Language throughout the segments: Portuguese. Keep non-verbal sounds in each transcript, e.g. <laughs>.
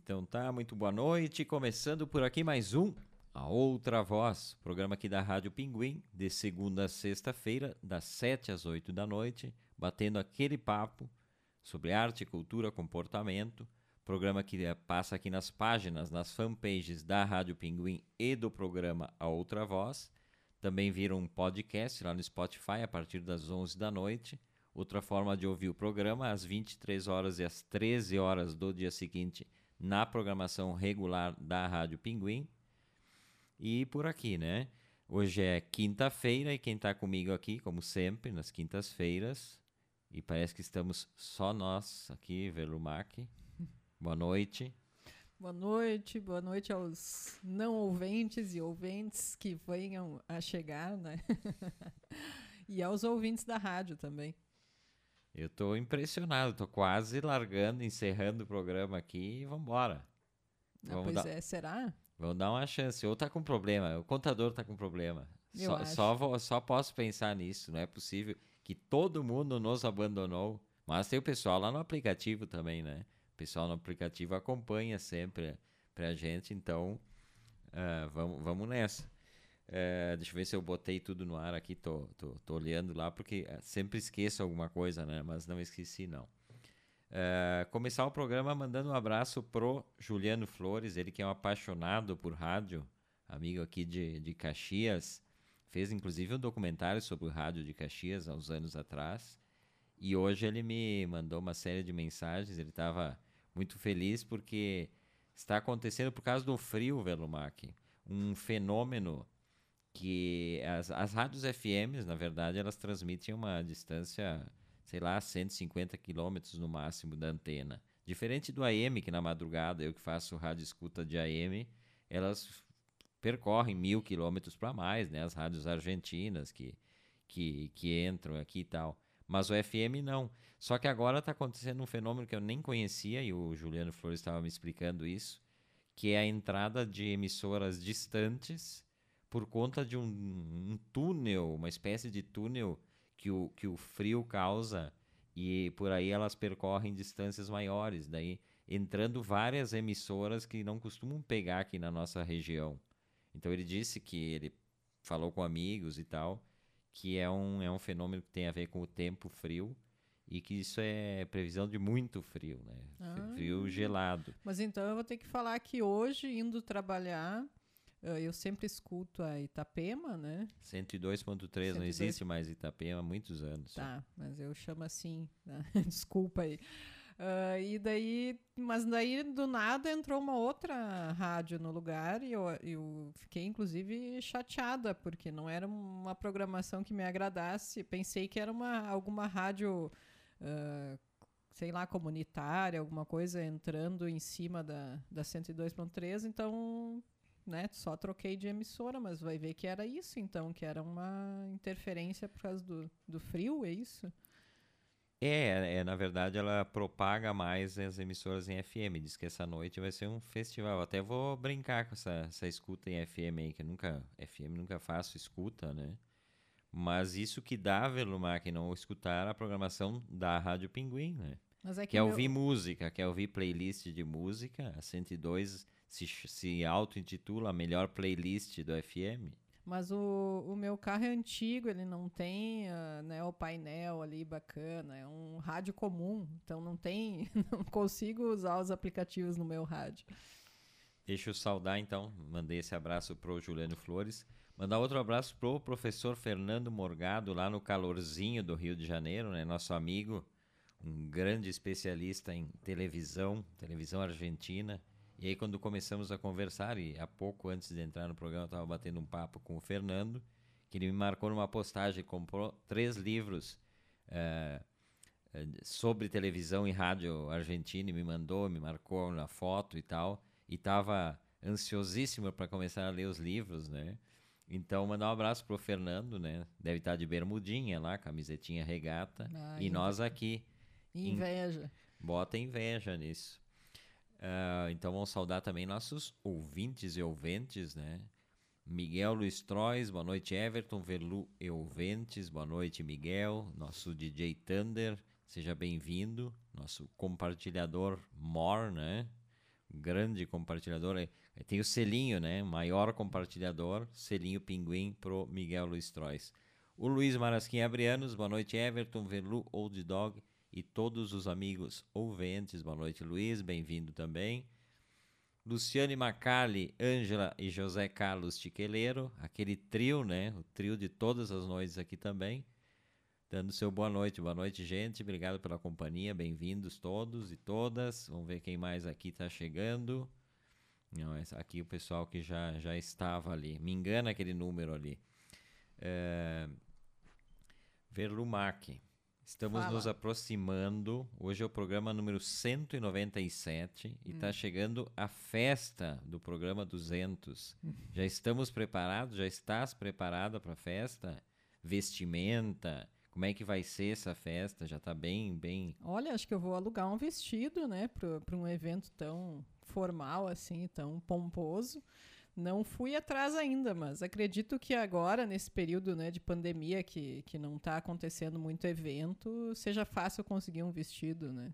Então tá, muito boa noite. Começando por aqui mais um A Outra Voz, programa aqui da Rádio Pinguim, de segunda a sexta-feira, das 7 às 8 da noite, batendo aquele papo sobre arte, cultura, comportamento. Programa que eh, passa aqui nas páginas, nas fanpages da Rádio Pinguim e do programa A Outra Voz. Também vira um podcast lá no Spotify a partir das 11 da noite. Outra forma de ouvir o programa às 23 horas e às 13 horas do dia seguinte na programação regular da Rádio Pinguim. E por aqui, né? Hoje é quinta-feira e quem está comigo aqui, como sempre, nas quintas-feiras, e parece que estamos só nós aqui, Velumac. <laughs> Boa noite. Boa noite, boa noite aos não ouvintes e ouvintes que venham a chegar, né? <laughs> e aos ouvintes da rádio também. Eu estou impressionado, estou quase largando, encerrando o programa aqui e vamos embora. Ah, pois dar... é, será? Vamos dar uma chance. Ou tá com problema, o contador tá com problema. Eu só, acho. Só, vou, só posso pensar nisso, não é possível que todo mundo nos abandonou. Mas tem o pessoal lá no aplicativo também, né? O pessoal no aplicativo acompanha sempre pra gente, então uh, vamos, vamos nessa. É, deixa eu ver se eu botei tudo no ar aqui, tô, tô, tô olhando lá, porque é, sempre esqueço alguma coisa, né? Mas não esqueci, não. É, começar o programa mandando um abraço pro Juliano Flores, ele que é um apaixonado por rádio, amigo aqui de, de Caxias. Fez inclusive um documentário sobre o rádio de Caxias há uns anos atrás. E hoje ele me mandou uma série de mensagens. Ele estava muito feliz porque está acontecendo por causa do frio, Velumac. Um fenômeno que as, as rádios FMs, na verdade, elas transmitem uma distância, sei lá, 150 quilômetros no máximo da antena. Diferente do AM, que na madrugada, eu que faço rádio escuta de AM, elas percorrem mil quilômetros para mais, né? As rádios argentinas que, que, que entram aqui e tal. Mas o FM não. Só que agora está acontecendo um fenômeno que eu nem conhecia, e o Juliano Flores estava me explicando isso, que é a entrada de emissoras distantes por conta de um, um, túnel, uma espécie de túnel que o, que o frio causa e por aí elas percorrem distâncias maiores, daí entrando várias emissoras que não costumam pegar aqui na nossa região. Então ele disse que ele falou com amigos e tal, que é um, é um fenômeno que tem a ver com o tempo frio e que isso é previsão de muito frio, né? Ah, frio gelado. Mas então eu vou ter que falar que hoje, indo trabalhar, eu sempre escuto a Itapema, né? 102.3, não existe mais Itapema há muitos anos. Tá, mas eu chamo assim, né? <laughs> desculpa aí. Uh, e daí, mas daí do nada entrou uma outra rádio no lugar e eu, eu fiquei inclusive chateada porque não era uma programação que me agradasse. Pensei que era uma alguma rádio, uh, sei lá, comunitária, alguma coisa entrando em cima da, da 102.3, então né, só troquei de emissora, mas vai ver que era isso, então, que era uma interferência por causa do, do frio, é isso? É, é, na verdade ela propaga mais as emissoras em FM. Diz que essa noite vai ser um festival. Até vou brincar com essa, essa escuta em FM aí, que nunca, FM nunca faço escuta, né? Mas isso que dá, Velumar, que não escutar a programação da Rádio Pinguim, né? É que quer meu... ouvir música, quer ouvir playlist de música, a 102 se, se auto-intitula a melhor playlist do FM. Mas o, o meu carro é antigo, ele não tem uh, né, o painel ali bacana, é um rádio comum, então não tem, <laughs> não consigo usar os aplicativos no meu rádio. Deixa eu saudar então, mandei esse abraço pro Juliano Flores. Mandar outro abraço pro professor Fernando Morgado, lá no calorzinho do Rio de Janeiro, né? Nosso amigo, um grande especialista em televisão, televisão argentina. E aí, quando começamos a conversar, e há pouco antes de entrar no programa, eu estava batendo um papo com o Fernando, que ele me marcou numa postagem, comprou três livros é, sobre televisão e rádio argentina, e me mandou, me marcou na foto e tal, e estava ansiosíssimo para começar a ler os livros, né? Então, mandar um abraço pro Fernando, né? Deve estar tá de bermudinha lá, camisetinha regata, ah, e nós aqui. Inveja. In... Bota inveja nisso. Uh, então vamos saudar também nossos ouvintes e ouventes, né? Miguel Luiz Trois, boa noite Everton, Verlu e ouventes, boa noite Miguel, nosso DJ Thunder, seja bem-vindo, nosso compartilhador More, né? grande compartilhador. Tem o selinho, né? Maior compartilhador, selinho Pinguim pro Miguel Luiz Trois. O Luiz Marasquim Abrianos, boa noite, Everton, Verlu, Old Dog e todos os amigos ouvintes. Boa noite, Luiz, bem-vindo também. Luciane Macali, Ângela e José Carlos Tiqueleiro, aquele trio, né? O trio de todas as noites aqui também. Dando seu boa noite. Boa noite, gente. Obrigado pela companhia. Bem-vindos todos e todas. Vamos ver quem mais aqui está chegando. Não, aqui o pessoal que já, já estava ali. Me engana aquele número ali. É... Verlumac. Estamos Fala. nos aproximando. Hoje é o programa número 197 e está hum. chegando a festa do programa 200. Hum. Já estamos preparados? Já estás preparada para a festa? Vestimenta? Como é que vai ser essa festa? Já está bem, bem. Olha, acho que eu vou alugar um vestido, né, para um evento tão formal assim, tão pomposo. Não fui atrás ainda, mas acredito que agora, nesse período né, de pandemia, que, que não está acontecendo muito evento, seja fácil conseguir um vestido, né?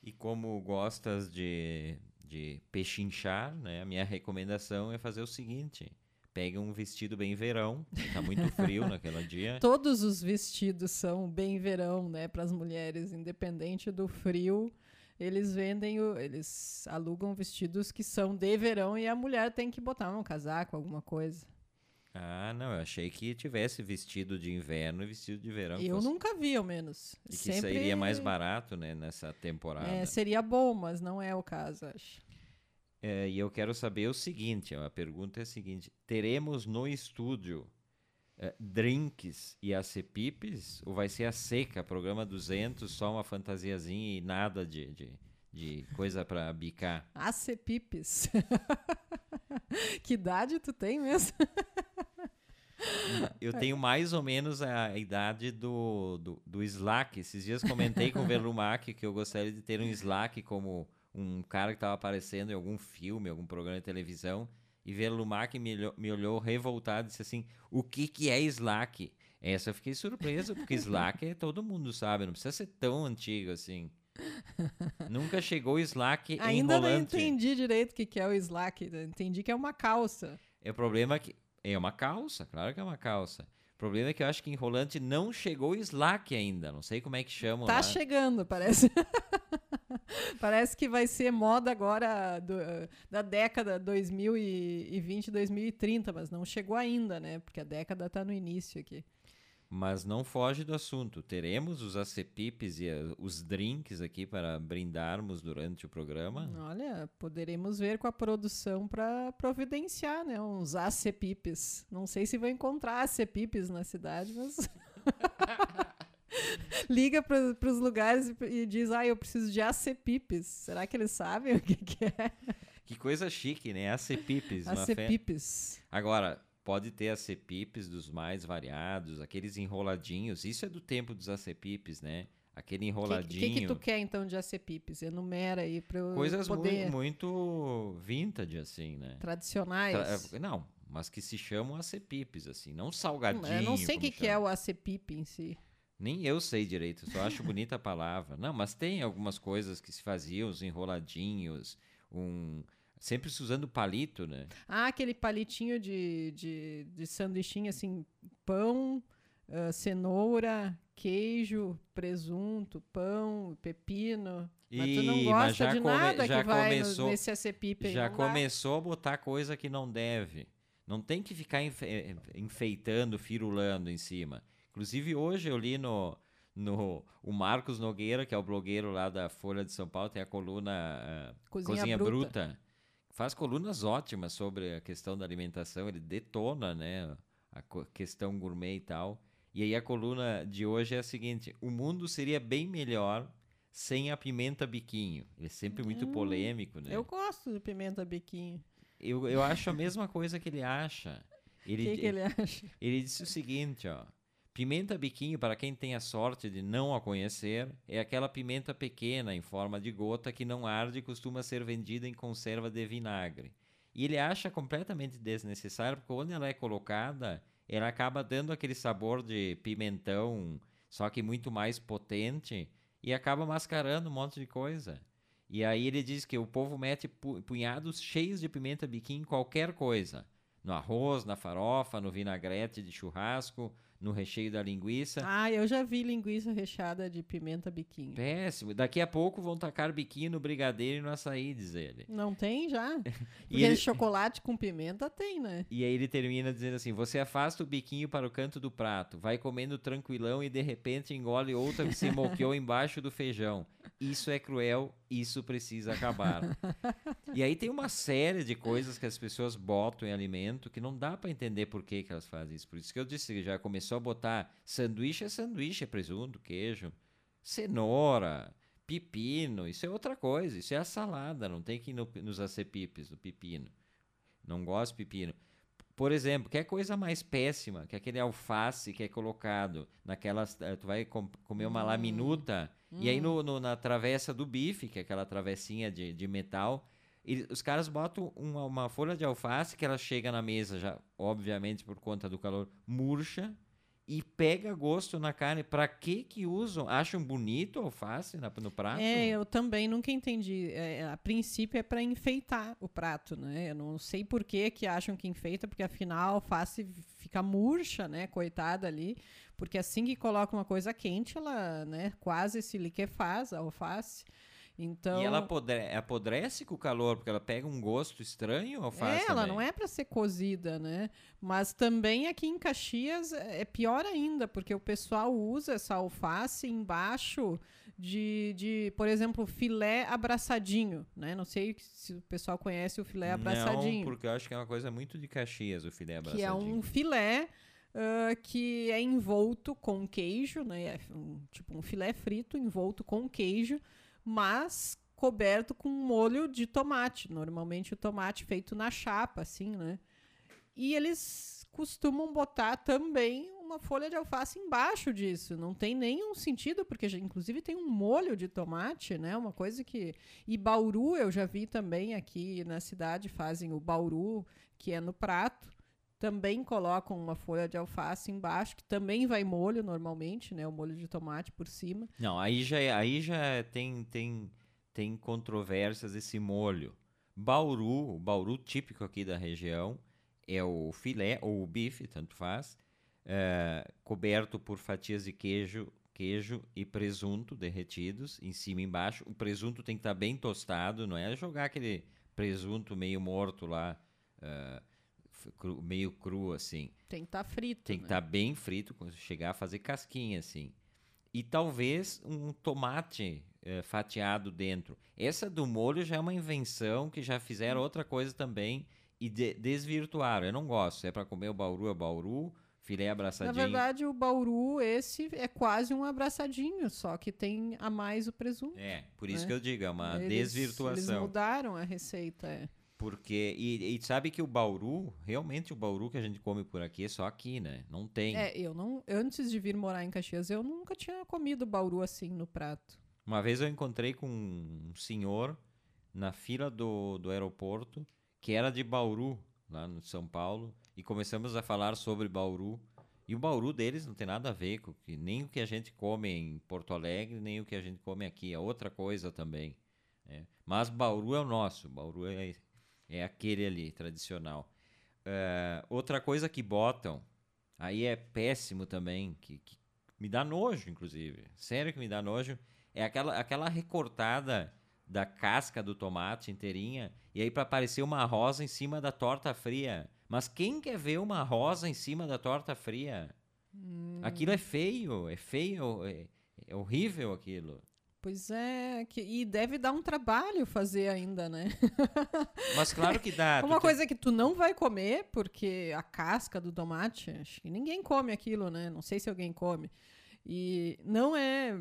E como gostas de, de pechinchar, né, a minha recomendação é fazer o seguinte. Pega um vestido bem verão, está muito frio naquele <laughs> dia. Todos os vestidos são bem verão, né, para as mulheres, independente do frio eles vendem, o, eles alugam vestidos que são de verão e a mulher tem que botar um casaco, alguma coisa. Ah, não, eu achei que tivesse vestido de inverno e vestido de verão. Eu fosse... nunca vi, ao menos. E que Sempre... seria mais barato, né, nessa temporada. É, seria bom, mas não é o caso, acho. É, e eu quero saber o seguinte, a pergunta é a seguinte, teremos no estúdio é, drinks e acepipes? Ou vai ser a seca, programa 200, só uma fantasiazinha e nada de, de, de coisa para bicar? Acepipes. <laughs> que idade tu tem mesmo? Eu tenho mais ou menos a idade do, do, do Slack. Esses dias comentei com o Verlumac que eu gostaria de ter um Slack como um cara que estava aparecendo em algum filme, algum programa de televisão e Verlumac me, me olhou revoltado e disse assim: O que, que é Slack? Essa eu fiquei surpresa, porque Slack é todo mundo sabe, não precisa ser tão antigo assim. Nunca chegou Slack <laughs> Ainda não entendi direito o que, que é o Slack. Entendi que é uma calça. É o problema que. É uma calça, claro que é uma calça. O problema é que eu acho que enrolante não chegou Slack ainda. Não sei como é que chama. Tá lá. chegando, parece. <laughs> <laughs> Parece que vai ser moda agora do, da década 2020, 2030, mas não chegou ainda, né? Porque a década está no início aqui. Mas não foge do assunto. Teremos os acepipes e eh, os drinks aqui para brindarmos durante o programa? Olha, poderemos ver com a produção para providenciar, né? Uns acepipes. Não sei se vou encontrar acepipes na cidade, mas. <laughs> <laughs> liga para os lugares e, diz: Ah, eu preciso de acepipes. Será que eles sabem <laughs> o que, que é? Que coisa chique, né? Acepipes. Acepipes. Fe... Agora, pode ter acepipes dos mais variados, aqueles enroladinhos. Isso é do tempo dos acepipes, né? Aquele enroladinho. O que, que, que, tu quer então de acepipes? Enumera aí para eu Coisas poder... muito, muito vintage, assim, né? Tradicionais. Tra... Não, mas que se chamam acepipes, assim, não salgadinho. Eu não sei o que, que é o acepipe em si. Nem eu sei direito, só acho bonita a palavra. Não, mas tem algumas coisas que se faziam, os enroladinhos, um. Sempre se usando palito, né? Ah, aquele palitinho de, de, de sanduichinho, assim, pão, uh, cenoura, queijo, presunto, pão, pepino. Mas tu não gosta de nada que vai começou, nesse acepipe. Já começou a botar coisa que não deve. Não tem que ficar eh, enfeitando, firulando em cima. Inclusive, hoje eu li no, no o Marcos Nogueira, que é o blogueiro lá da Folha de São Paulo, tem a coluna uh, Cozinha, Cozinha Bruta. Bruta. Faz colunas ótimas sobre a questão da alimentação, ele detona, né, a questão gourmet e tal. E aí a coluna de hoje é a seguinte: o mundo seria bem melhor sem a pimenta biquinho. Ele é sempre muito hum, polêmico, né? Eu gosto de pimenta biquinho. Eu, eu acho a mesma coisa que ele acha. <laughs> O que, que ele acha? Ele disse o seguinte, ó. Pimenta biquinho, para quem tem a sorte de não a conhecer, é aquela pimenta pequena em forma de gota que não arde e costuma ser vendida em conserva de vinagre. E ele acha completamente desnecessário porque quando ela é colocada, ela acaba dando aquele sabor de pimentão, só que muito mais potente, e acaba mascarando um monte de coisa. E aí ele diz que o povo mete punhados cheios de pimenta biquim em qualquer coisa. No arroz, na farofa, no vinagrete de churrasco, no recheio da linguiça. Ah, eu já vi linguiça recheada de pimenta biquinho. Péssimo. Daqui a pouco vão tacar biquinho no brigadeiro e no açaí, diz ele. Não tem já? <laughs> Porque ele... chocolate com pimenta tem, né? E aí ele termina dizendo assim: você afasta o biquinho para o canto do prato, vai comendo tranquilão e de repente engole outra que se moqueou embaixo do feijão. Isso é cruel, isso precisa acabar. e aí tem uma série de coisas que as pessoas botam em alimento que não dá para entender por que, que elas fazem isso. Por isso que eu disse que já começou a botar sanduíche é sanduíche, é presunto, queijo, cenoura, pepino, isso é outra coisa, isso é a salada, não tem que ir no, nos acepipes, do pepino. Não gosto de pepino. Por exemplo, que é coisa mais péssima que aquele alface que é colocado naquelas. Eh, tu vai com, comer uma hum. laminuta hum. e aí hum. no, no, na travessa do bife, que é aquela travessinha de, de metal, e os caras botam uma, uma, folha de alface que ela chega na mesa já, obviamente por conta do calor, murcha e pega gosto na carne. Para que que usam? Acham bonito alface na, no prato? É, eu também nunca entendi. É, a princípio é para enfeitar o prato, né? Eu não sei por que que acham que enfeita, porque afinal a alface fica murcha, né? Coitada ali. Porque assim que coloca uma coisa quente, ela né, quase se liquefaz, a alface. Então, e ela apodrece, apodrece com o calor, porque ela pega um gosto estranho alface É, ela não é para ser cozida, né? Mas também aqui em Caxias é, é pior ainda, porque o pessoal usa essa alface embaixo de, de por exemplo, filé abraçadinho, né? Não sei se o pessoal conhece o filé abraçadinho. Não, porque eu acho que é uma coisa muito de Caxias, o filé abraçadinho. Que é um filé Uh, que é envolto com queijo, né? É um, tipo um filé frito envolto com queijo, mas coberto com molho de tomate. Normalmente o tomate feito na chapa, assim, né? E eles costumam botar também uma folha de alface embaixo disso. Não tem nenhum sentido, porque inclusive tem um molho de tomate, né? Uma coisa que. E bauru, eu já vi também aqui na cidade, fazem o bauru, que é no prato. Também colocam uma folha de alface embaixo, que também vai molho normalmente, né? O molho de tomate por cima. Não, aí já, é, aí já tem, tem, tem controvérsias esse molho. Bauru, o bauru típico aqui da região, é o filé ou o bife, tanto faz, é, coberto por fatias de queijo, queijo e presunto derretidos em cima e embaixo. O presunto tem que estar tá bem tostado, não é jogar aquele presunto meio morto lá. Uh, cru, meio cru, assim. Tem que estar tá frito. Tem que estar né? tá bem frito, chegar a fazer casquinha, assim. E talvez um tomate é, fatiado dentro. Essa do molho já é uma invenção que já fizeram hum. outra coisa também e de, desvirtuaram. Eu não gosto. É para comer o bauru, é bauru. Filé abraçadinho. Na verdade, o bauru, esse é quase um abraçadinho, só que tem a mais o presunto. É, por isso né? que eu digo, é uma eles, desvirtuação. Eles mudaram a receita, é. Porque, e, e, sabe que o bauru, realmente o bauru que a gente come por aqui é só aqui, né? Não tem. É, eu não. Antes de vir morar em Caxias, eu nunca tinha comido bauru assim no prato. Uma vez eu encontrei com um senhor na fila do, do aeroporto que era de Bauru, lá no São Paulo, e começamos a falar sobre Bauru. E o Bauru deles não tem nada a ver com que, nem o que a gente come em Porto Alegre, nem o que a gente come aqui. É outra coisa também. É. Mas Bauru é o nosso. Bauru é é aquele ali, tradicional. Uh, outra coisa que botam, aí é péssimo também, que, que, me dá nojo, inclusive. Sério que me dá nojo. É aquela, aquela recortada da casca do tomate inteirinha, e aí para aparecer uma rosa em cima da torta fria. Mas quem quer ver uma rosa em cima da torta fria? Hum. Aquilo é feio, é feio, é, é horrível aquilo. Pois é, que, e deve dar um trabalho fazer ainda, né? <laughs> Mas claro que dá. Uma coisa tem... que tu não vai comer, porque a casca do tomate, acho que ninguém come aquilo, né? Não sei se alguém come. E não é,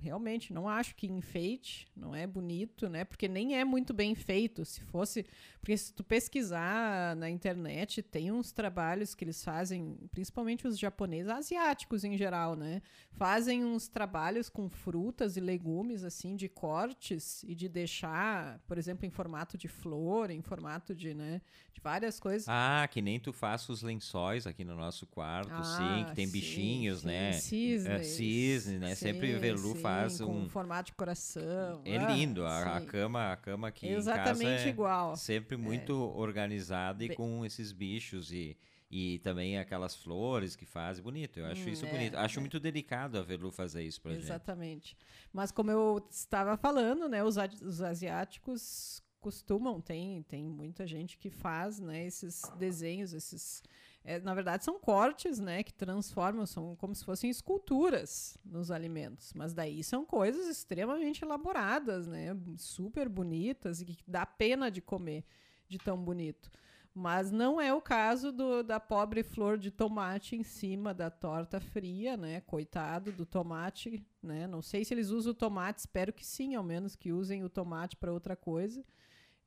realmente, não acho que enfeite, não é bonito, né? Porque nem é muito bem feito. Se fosse. Porque se tu pesquisar na internet, tem uns trabalhos que eles fazem, principalmente os japoneses, asiáticos em geral, né? Fazem uns trabalhos com frutas e legumes, assim, de cortes e de deixar, por exemplo, em formato de flor, em formato de, né? De várias coisas. Ah, que nem tu faz os lençóis aqui no nosso quarto, ah, sim, que tem sim, bichinhos, sim, né? Cisne. É, cisne, né? Sim, Sempre Velu sim, faz com um formato de coração. É ah, lindo, a, a, cama, a cama aqui Exatamente em casa é igual. Sempre é. muito é. organizada e com esses bichos e e também aquelas flores que fazem, bonito. Eu acho hum, isso é, bonito. Acho é. muito delicado a Velu fazer isso Exatamente. gente. Exatamente. Mas como eu estava falando, né, os, os asiáticos costumam, tem, tem muita gente que faz, né, esses desenhos, esses é, na verdade são cortes, né, que transformam, são como se fossem esculturas nos alimentos, mas daí são coisas extremamente elaboradas, né, super bonitas e que dá pena de comer de tão bonito. Mas não é o caso do, da pobre flor de tomate em cima da torta fria, né? Coitado do tomate, né? Não sei se eles usam o tomate, espero que sim, ao menos que usem o tomate para outra coisa.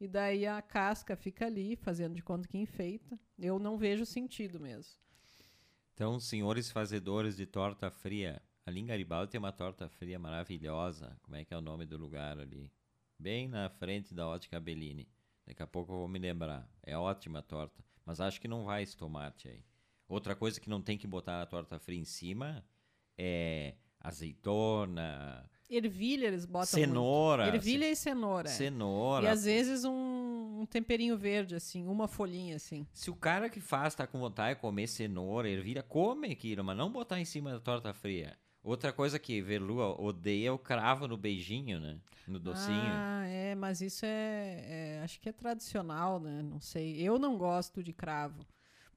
E daí a casca fica ali, fazendo de conta que enfeita. Eu não vejo sentido mesmo. Então, senhores fazedores de torta fria, ali em Garibaldi tem uma torta fria maravilhosa. Como é que é o nome do lugar ali? Bem na frente da ótica Bellini. Daqui a pouco eu vou me lembrar. É ótima a torta. Mas acho que não vai esse tomate aí. Outra coisa que não tem que botar a torta fria em cima é azeitona. Ervilha eles botam. Cenoura. Muito. Ervilha e cenoura. Cenoura. E às vezes um, um, temperinho verde, assim, uma folhinha, assim. Se o cara que faz tá com vontade de comer cenoura, ervilha, come aquilo, mas não botar em cima da torta fria. Outra coisa que Velu odeia é o cravo no beijinho, né? No docinho. Ah, é, mas isso é, é, Acho que é tradicional, né? Não sei. Eu não gosto de cravo.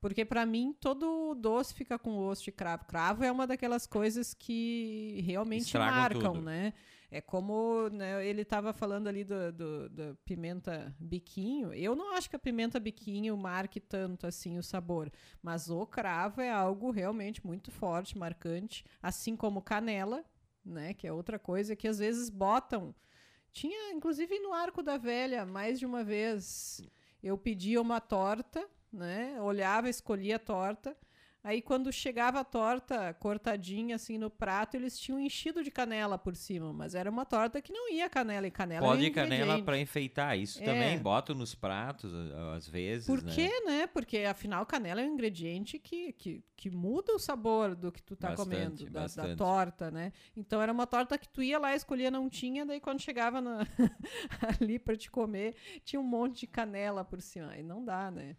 Porque para mim todo doce fica com osso de cravo. Cravo é uma daquelas coisas que realmente Estragam marcam, tudo. né? É como né, ele estava falando ali do, do, do, pimenta biquinho. Eu não acho que a pimenta biquinho marque tanto assim o sabor, mas o cravo é algo realmente muito forte, marcante, assim como canela, né? Que é outra coisa que às vezes botam. Tinha, inclusive, no Arco da Velha, mais de uma vez, eu pedia uma torta, né? Olhava, escolhia a torta. Aí quando chegava a torta cortadinha assim no prato, eles tinham enchido de canela por cima, mas era uma torta que não ia canela e canela. Pode canela para enfeitar, isso é. também boto nos pratos às vezes. Por né? quê, né? Porque afinal canela é um ingrediente que, que, que muda o sabor do que tu tá bastante, comendo, da, da, torta, né? Então era uma torta que tu ia lá, escolhia, não tinha, daí quando chegava na... <laughs> ali para te comer, tinha um monte de canela por cima. Aí não dá, né?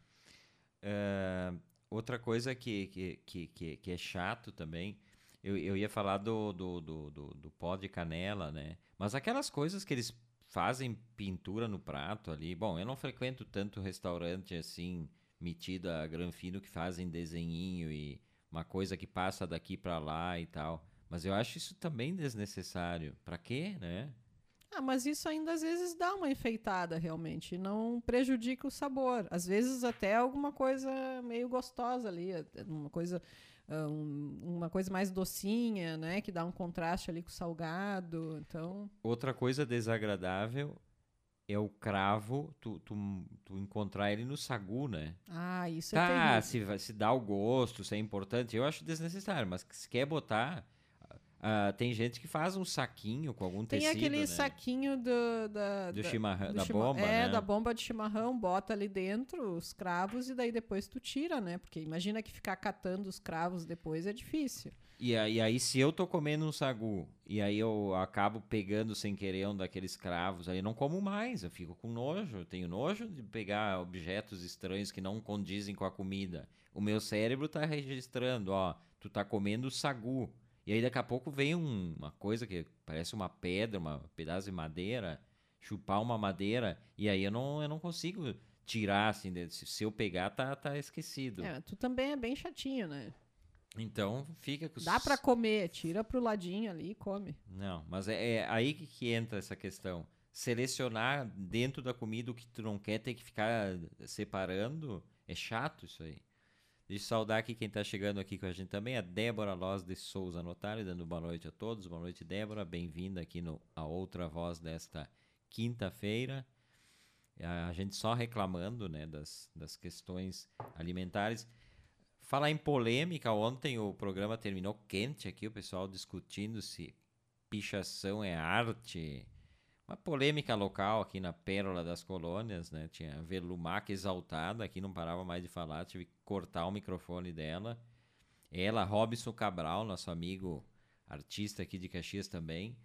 É Outra coisa que, que, que, que, que é chato também, eu, eu ia falar do, do, do, do, do pó de canela, né? Mas aquelas coisas que eles fazem pintura no prato ali. Bom, eu não frequento tanto restaurante assim, metido a granfino, que fazem desenhinho e uma coisa que passa daqui para lá e tal. Mas eu acho isso também desnecessário. Para quê, né? Ah, mas isso ainda às vezes dá uma enfeitada realmente, não prejudica o sabor. Às vezes até alguma coisa meio gostosa ali, uma coisa ah, um, uma coisa mais docinha, né, que dá um contraste ali com o salgado. Então, outra coisa desagradável é o cravo, tu, tu, tu encontrar ele no sagu, né? Ah, isso tá, é terrível. se, se dá o gosto, se é importante, eu acho desnecessário, mas se quer botar, Uh, tem gente que faz um saquinho com algum tem tecido, Tem aquele né? saquinho do, da, do chimarrão, do da bomba, É, né? da bomba de chimarrão, bota ali dentro os cravos e daí depois tu tira, né? Porque imagina que ficar catando os cravos depois é difícil. E aí, aí se eu tô comendo um sagu e aí eu acabo pegando sem querer um daqueles cravos, aí eu não como mais, eu fico com nojo, eu tenho nojo de pegar objetos estranhos que não condizem com a comida. O meu cérebro tá registrando, ó, tu tá comendo sagu e aí daqui a pouco vem um, uma coisa que parece uma pedra, um pedaço de madeira, chupar uma madeira, e aí eu não, eu não consigo tirar, assim, se eu pegar, tá, tá esquecido. É, tu também é bem chatinho, né? Então fica com Dá para comer, tira pro ladinho ali e come. Não, mas é, é aí que, que entra essa questão. Selecionar dentro da comida o que tu não quer ter que ficar separando, é chato isso aí. Eu saudar aqui quem está chegando aqui com a gente também, a Débora Loz de Souza Notário, dando boa noite a todos. Boa noite, Débora. Bem-vinda aqui no A Outra Voz desta quinta-feira. A gente só reclamando né, das, das questões alimentares. Falar em polêmica, ontem o programa terminou quente aqui, o pessoal discutindo se pichação é arte, uma polêmica local aqui na Pérola das Colônias, né? Tinha Velumac exaltada, aqui não parava mais de falar, tive que cortar o microfone dela. Ela, Robson Cabral, nosso amigo artista aqui de Caxias também.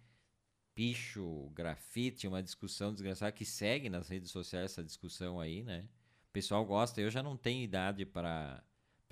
Picho, grafite, uma discussão desgraçada que segue nas redes sociais essa discussão aí, né? O pessoal gosta. Eu já não tenho idade para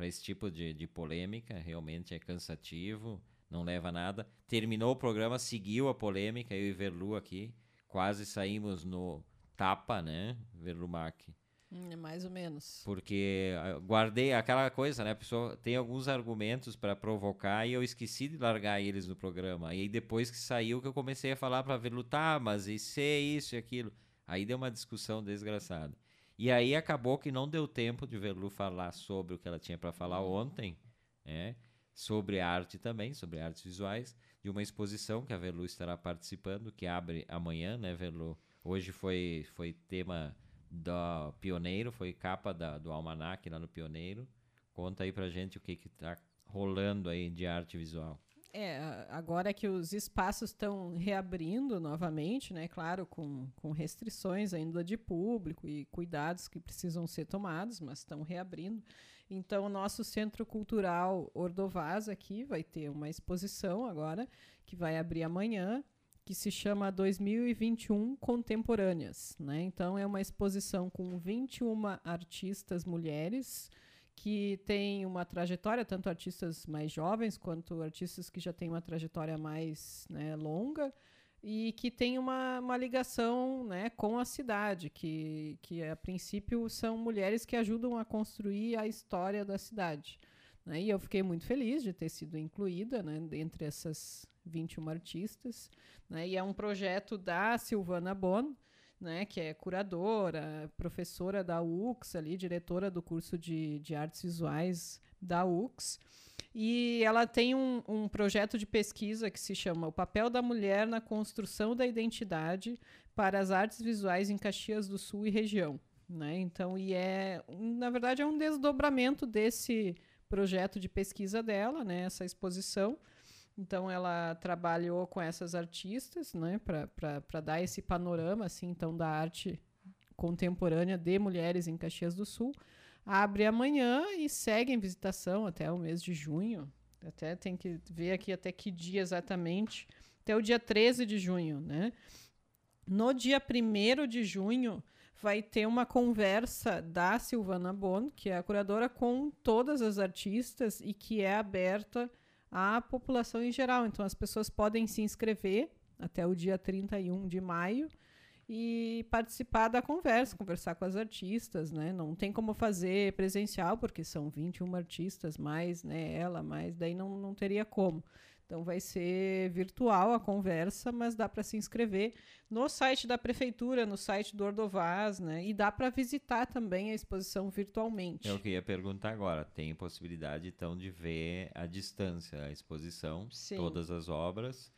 esse tipo de, de polêmica, realmente é cansativo, não leva a nada. Terminou o programa, seguiu a polêmica, eu e Verlu aqui, quase saímos no tapa, né, Verlumac? Hum, mais ou menos. Porque ah, guardei aquela coisa, né? A pessoa tem alguns argumentos para provocar e eu esqueci de largar eles no programa. E aí depois que saiu que eu comecei a falar para ver lutar, mas isso é isso e aquilo. Aí deu uma discussão desgraçada. E aí acabou que não deu tempo de Verlu falar sobre o que ela tinha para falar uhum. ontem, né? Sobre arte também, sobre artes visuais, de uma exposição que a Verlu estará participando, que abre amanhã, né, Verlu? Hoje foi, foi tema do Pioneiro, foi capa da, do Almanac lá no Pioneiro. Conta aí pra gente o que que tá rolando aí de arte visual. É, agora que os espaços estão reabrindo novamente, né? Claro, com, com restrições ainda de público e cuidados que precisam ser tomados, mas estão reabrindo. Então, o nosso Centro Cultural Ordovaz aqui vai ter uma exposição agora, que vai abrir amanhã, que se chama 2021 Contemporâneas. Né? Então, é uma exposição com 21 artistas mulheres que têm uma trajetória, tanto artistas mais jovens quanto artistas que já têm uma trajetória mais né, longa e que tem uma, uma ligação né, com a cidade, que, que a princípio são mulheres que ajudam a construir a história da cidade. Né? E eu fiquei muito feliz de ter sido incluída né, entre essas 21 artistas. Né? E é um projeto da Silvana Bon, né, que é curadora, professora da UX, ali, diretora do curso de, de artes visuais da UX. E ela tem um, um projeto de pesquisa que se chama O Papel da Mulher na Construção da Identidade para as Artes Visuais em Caxias do Sul e Região. Né? Então, e é, na verdade, é um desdobramento desse projeto de pesquisa dela, né, essa exposição. Então ela trabalhou com essas artistas, né, para dar esse panorama assim, então da arte contemporânea de mulheres em Caxias do Sul. Abre amanhã e segue em visitação até o mês de junho. Até tem que ver aqui até que dia exatamente. Até o dia 13 de junho, né? No dia 1 de junho, vai ter uma conversa da Silvana Bon, que é a curadora, com todas as artistas e que é aberta à população em geral. Então, as pessoas podem se inscrever até o dia 31 de maio e participar da conversa, conversar com as artistas, né? Não tem como fazer presencial, porque são 21 artistas, mais né, ela, mais daí não, não teria como. Então vai ser virtual a conversa, mas dá para se inscrever no site da prefeitura, no site do Ordovaz, né? E dá para visitar também a exposição virtualmente. É o que ia perguntar agora. Tem possibilidade então de ver à distância a exposição, Sim. todas as obras.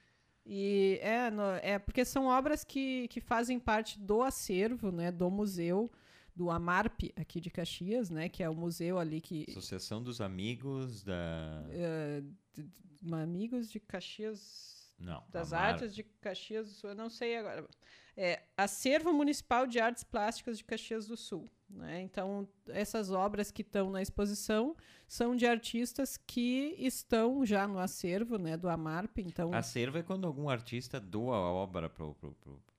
E é, no, é porque são obras que, que fazem parte do acervo, né, do museu do Amarp aqui de Caxias, né, que é o museu ali que Associação dos Amigos da uh, Amigos de Caxias. Não. Das Artes de Caxias do Sul. Eu não sei agora. É Acervo Municipal de Artes Plásticas de Caxias do Sul. Né? Então, essas obras que estão na exposição são de artistas que estão já no acervo né, do Amarp. Então... Acervo é quando algum artista doa a obra para o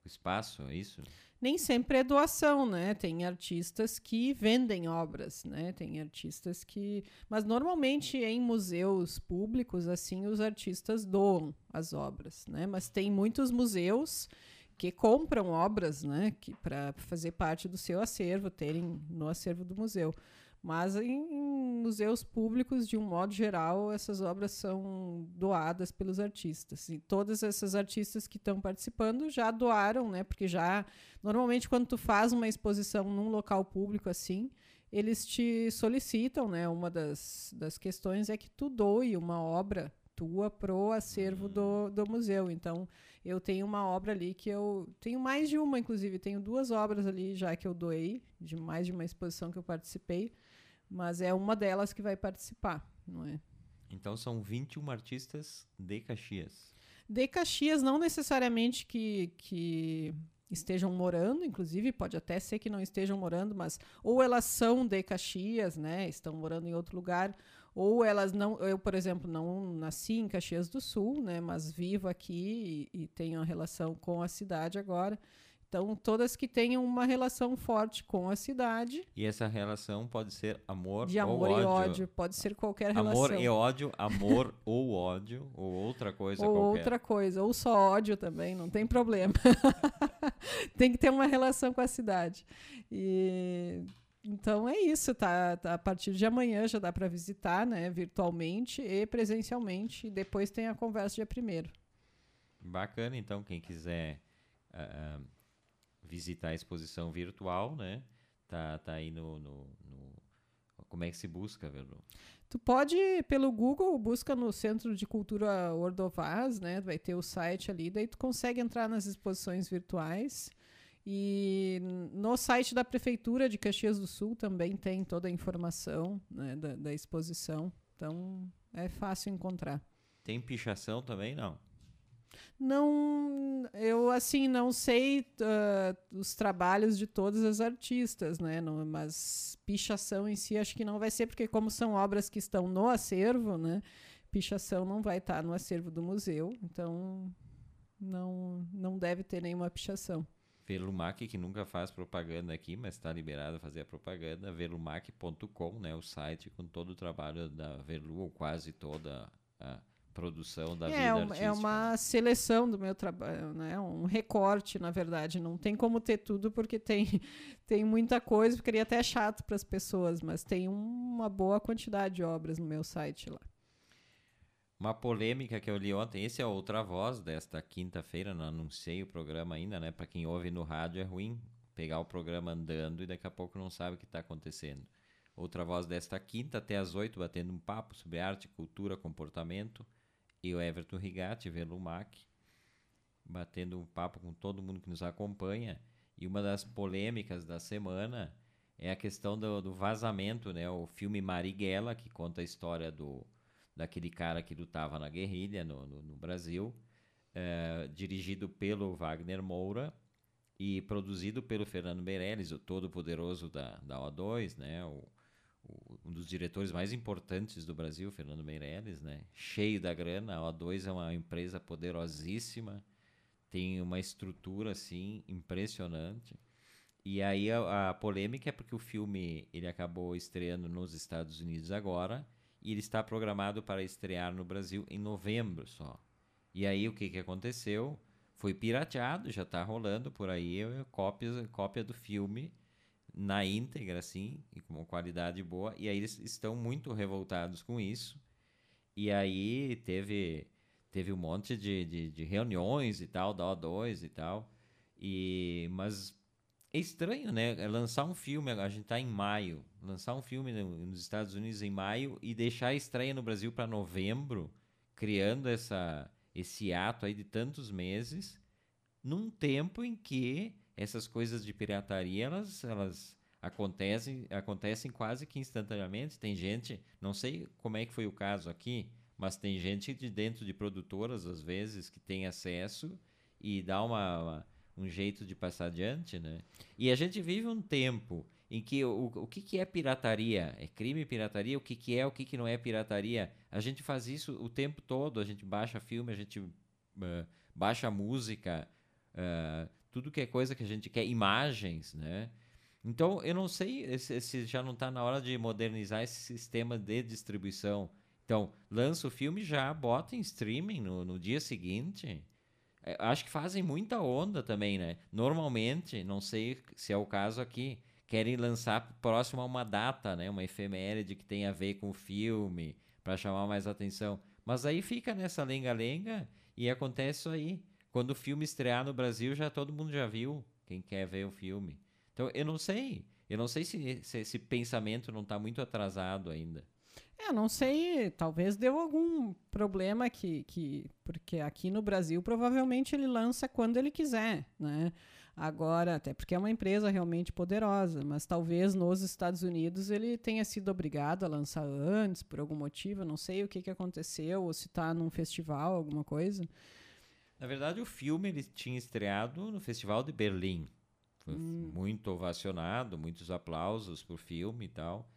espaço, é isso? nem sempre é doação, né? Tem artistas que vendem obras, né? Tem artistas que, mas normalmente em museus públicos assim os artistas doam as obras, né? Mas tem muitos museus que compram obras, né? Que para fazer parte do seu acervo, terem no acervo do museu. Mas em, museus públicos, de um modo geral, essas obras são doadas pelos artistas. E todas essas artistas que estão participando já doaram, né? Porque já normalmente quando tu faz uma exposição num local público assim, eles te solicitam, né? Uma das, das questões é que tu doe uma obra tua pro acervo do, do museu. Então, eu tenho uma obra ali que eu tenho mais de uma, inclusive, tenho duas obras ali já que eu doei, de mais de uma exposição que eu participei mas é uma delas que vai participar, não é? Então são 21 artistas de Caxias. De Caxias, não necessariamente que, que estejam morando, inclusive pode até ser que não estejam morando, mas ou elas são de Caxias, né, estão morando em outro lugar, ou elas não, eu por exemplo não nasci em Caxias do Sul, né, mas vivo aqui e, e tenho uma relação com a cidade agora. Então, todas que tenham uma relação forte com a cidade. E essa relação pode ser amor, de amor ou e ódio. ódio. Pode ser qualquer amor relação. Amor e ódio, amor <laughs> ou ódio, ou outra coisa ou qualquer. outra coisa, ou só ódio também, não tem problema. <laughs> tem que ter uma relação com a cidade. E então é isso, tá, tá, A partir de amanhã já dá para visitar, né, virtualmente e presencialmente. E depois tem a conversa dia primeiro. Bacana, então quem quiser uh, visitar a exposição virtual, né? Tá, tá aí no, no, no Como é que se busca, Verlu? Tu pode, pelo Google, busca no Centro de Cultura Ordovaz, né? Vai ter o site ali, daí tu consegue entrar nas exposições virtuais. E no site da Prefeitura de Caxias do Sul também tem toda a informação né, da, da exposição. Então é fácil encontrar. Tem pichação também, não? não eu assim não sei uh, os trabalhos de todas as artistas né não, mas pichação em si acho que não vai ser porque como são obras que estão no acervo né pichação não vai estar no acervo do museu então não não deve ter nenhuma pichação Velumac, que nunca faz propaganda aqui, mas está liberado a fazer a propaganda, velumac.com, né, o site com todo o trabalho da Velu, ou quase toda a produção da é, vida é artística. É uma né? seleção do meu trabalho, né? um recorte, na verdade. Não tem como ter tudo, porque tem, <laughs> tem muita coisa, ficaria até chato para as pessoas, mas tem uma boa quantidade de obras no meu site lá. Uma polêmica que eu li ontem, esse é outra voz desta quinta-feira, não anunciei o programa ainda, né? Para quem ouve no rádio é ruim pegar o programa andando e daqui a pouco não sabe o que está acontecendo. Outra voz desta quinta até às oito, batendo um papo sobre arte, cultura, comportamento e o Everton Rigatti, Velumac, batendo um papo com todo mundo que nos acompanha. E uma das polêmicas da semana é a questão do, do vazamento, né? O filme Marighella, que conta a história do daquele cara que lutava na guerrilha no, no, no Brasil, é, dirigido pelo Wagner Moura e produzido pelo Fernando Meirelles, o todo-poderoso da, da O2, né? O, um dos diretores mais importantes do Brasil, Fernando Meirelles, né? Cheio da grana, a O2 é uma empresa poderosíssima, tem uma estrutura assim impressionante. E aí a, a, polêmica é porque o filme ele acabou estreando nos Estados Unidos agora e ele está programado para estrear no Brasil em novembro só. E aí o que, que aconteceu? Foi pirateado, já está rolando por aí cópia, cópia do filme na íntegra, assim, e com qualidade boa. E aí eles estão muito revoltados com isso. E aí teve, teve um monte de, de, de reuniões e tal, da O2 e tal. E, mas é estranho, né? É lançar um filme, a gente está em maio, lançar um filme nos Estados Unidos em maio e deixar a estreia no Brasil para novembro, criando essa, esse ato aí de tantos meses, num tempo em que essas coisas de pirataria, elas, elas acontecem, acontecem quase que instantaneamente. Tem gente, não sei como é que foi o caso aqui, mas tem gente de dentro de produtoras, às vezes, que tem acesso e dá uma, uma um jeito de passar adiante, né? E a gente vive um tempo em que o, o que, que é pirataria? É crime pirataria? O que, que é, o que, que não é pirataria? A gente faz isso o tempo todo, a gente baixa filme, a gente uh, baixa música, uh, tudo que é coisa que a gente quer, imagens, né? Então, eu não sei se, se já não está na hora de modernizar esse sistema de distribuição. Então, lança o filme já, bota em streaming no, no dia seguinte. É, acho que fazem muita onda também, né? Normalmente, não sei se é o caso aqui, querem lançar próximo a uma data, né? Uma efeméride que tem a ver com o filme, para chamar mais atenção. Mas aí fica nessa lenga-lenga e acontece isso aí. Quando o filme estrear no Brasil, já todo mundo já viu, quem quer ver o filme. Então, eu não sei. Eu não sei se, se esse pensamento não está muito atrasado ainda. É, não sei, talvez deu algum problema que, que. Porque aqui no Brasil provavelmente ele lança quando ele quiser, né? Agora, até porque é uma empresa realmente poderosa, mas talvez nos Estados Unidos ele tenha sido obrigado a lançar antes, por algum motivo, não sei o que, que aconteceu, ou se está num festival, alguma coisa. Na verdade, o filme ele tinha estreado no Festival de Berlim. Foi hum. muito ovacionado, muitos aplausos pro filme e tal.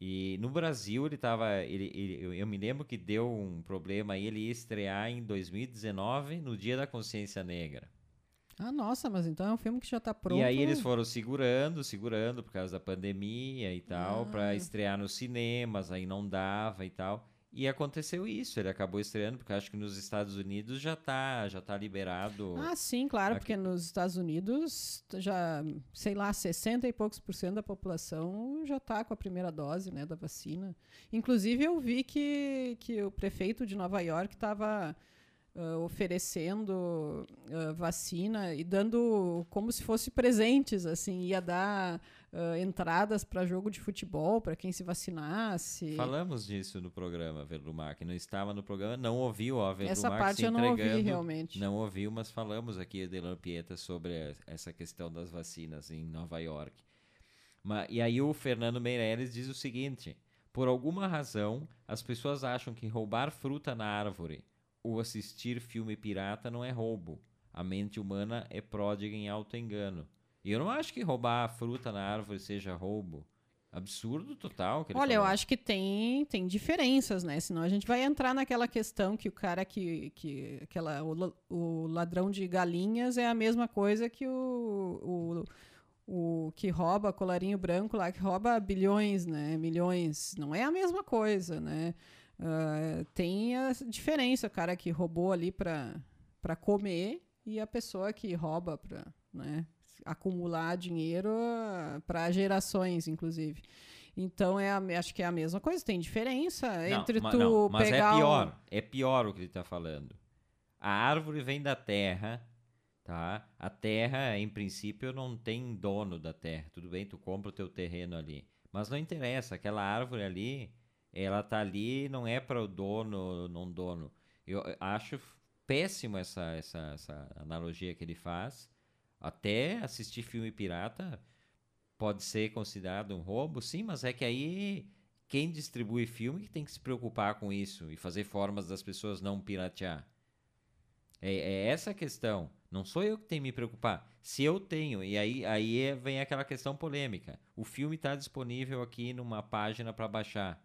E no Brasil ele tava. Ele, ele, eu me lembro que deu um problema aí, ele ia estrear em 2019, no Dia da Consciência Negra. Ah, nossa, mas então é um filme que já está pronto. E aí eles foram segurando, segurando por causa da pandemia e tal, ah. para estrear nos cinemas, aí não dava e tal. E aconteceu isso, ele acabou estreando, porque acho que nos Estados Unidos já tá, já tá liberado. Ah, sim, claro, aqui. porque nos Estados Unidos já, sei lá, 60 e poucos por cento da população já tá com a primeira dose, né, da vacina. Inclusive eu vi que, que o prefeito de Nova York estava uh, oferecendo uh, vacina e dando como se fosse presentes, assim, ia dar uh, entradas para jogo de futebol para quem se vacinasse. Falamos disso no programa, Verlumar, que não estava no programa, não ouviu a Verlumar Essa parte eu não ouvi realmente. Não ouviu, mas falamos aqui de Lampieta sobre essa questão das vacinas em Nova York. Mas, e aí o Fernando Meirelles diz o seguinte: por alguma razão, as pessoas acham que roubar fruta na árvore ou assistir filme pirata não é roubo. A mente humana é pródiga em auto-engano. E eu não acho que roubar a fruta na árvore seja roubo. Absurdo total. Olha, eu acho que tem, tem diferenças, né? Senão a gente vai entrar naquela questão que o cara que. que aquela, o, o ladrão de galinhas é a mesma coisa que o, o, o que rouba colarinho branco lá, que rouba bilhões, né? Milhões. Não é a mesma coisa, né? Uh, tem a diferença, o cara que roubou ali para comer e a pessoa que rouba para. Né? Acumular dinheiro ah, para gerações, inclusive. Então, é a, acho que é a mesma coisa, tem diferença não, entre tu não, mas é pegar... Mas é pior, um... é pior o que ele está falando. A árvore vem da terra, tá? A terra, em princípio, não tem dono da terra. Tudo bem, tu compra o teu terreno ali. Mas não interessa, aquela árvore ali, ela tá ali, não é para o dono, não dono. Eu acho péssimo essa, essa, essa analogia que ele faz, até assistir filme pirata pode ser considerado um roubo, sim, mas é que aí quem distribui filme tem que se preocupar com isso e fazer formas das pessoas não piratear. É, é essa a questão. Não sou eu que tenho que me preocupar. Se eu tenho, e aí, aí é, vem aquela questão polêmica. O filme está disponível aqui numa página para baixar.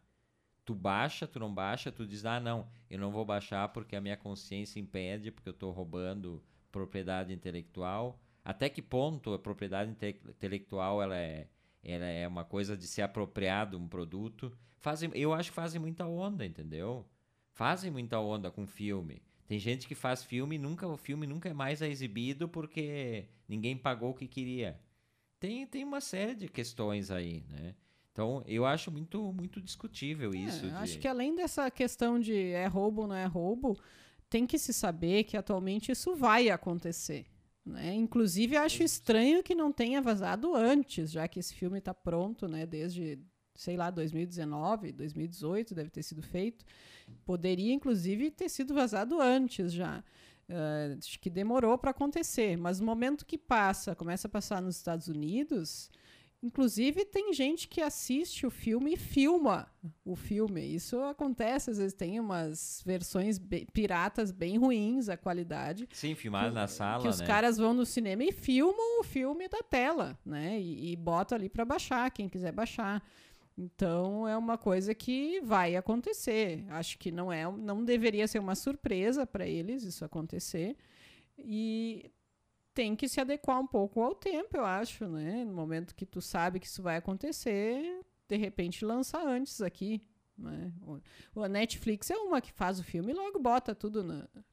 Tu baixa, tu não baixa, tu diz, ah, não, eu não vou baixar porque a minha consciência impede, porque eu estou roubando propriedade intelectual até que ponto a propriedade intelectual ela é, ela é uma coisa de se apropriar de um produto. Fazem, eu acho que fazem muita onda, entendeu? Fazem muita onda com filme. Tem gente que faz filme e nunca o filme nunca é mais exibido porque ninguém pagou o que queria. Tem, tem uma série de questões aí, né? Então, eu acho muito, muito discutível é, isso. De... Acho que além dessa questão de é roubo ou não é roubo, tem que se saber que atualmente isso vai acontecer. Né? Inclusive, acho estranho que não tenha vazado antes, já que esse filme está pronto né, desde, sei lá, 2019, 2018 deve ter sido feito. Poderia, inclusive, ter sido vazado antes já. Uh, acho que demorou para acontecer, mas no momento que passa, começa a passar nos Estados Unidos, Inclusive, tem gente que assiste o filme e filma o filme. Isso acontece, às vezes tem umas versões be piratas bem ruins, a qualidade. Sim, filmado na sala. Que os né? caras vão no cinema e filmam o filme da tela, né? E, e botam ali para baixar, quem quiser baixar. Então é uma coisa que vai acontecer. Acho que não é, não deveria ser uma surpresa para eles isso acontecer. E tem que se adequar um pouco ao tempo, eu acho, né? No momento que tu sabe que isso vai acontecer, de repente lança antes aqui. Né? O, a Netflix é uma que faz o filme e logo bota tudo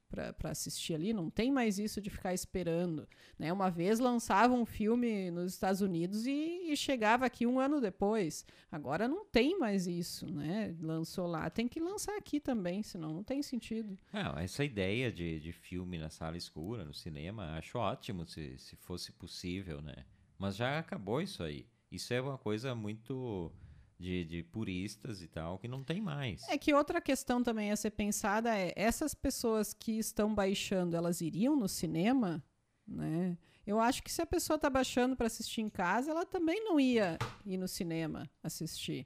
para assistir ali. Não tem mais isso de ficar esperando. Né? Uma vez lançava um filme nos Estados Unidos e, e, chegava aqui um ano depois. Agora não tem mais isso. Né? Lançou lá, tem que lançar aqui também, senão não tem sentido. É, essa ideia de, de filme na sala escura, no cinema, acho ótimo se, se fosse possível. Né? Mas já acabou isso aí. Isso é uma coisa muito de, de, puristas e tal, que não tem mais. É que outra questão também a ser pensada é essas pessoas que estão baixando, elas iriam no cinema, né? Eu acho que se a pessoa está baixando para assistir em casa, ela também não ia ir no cinema assistir.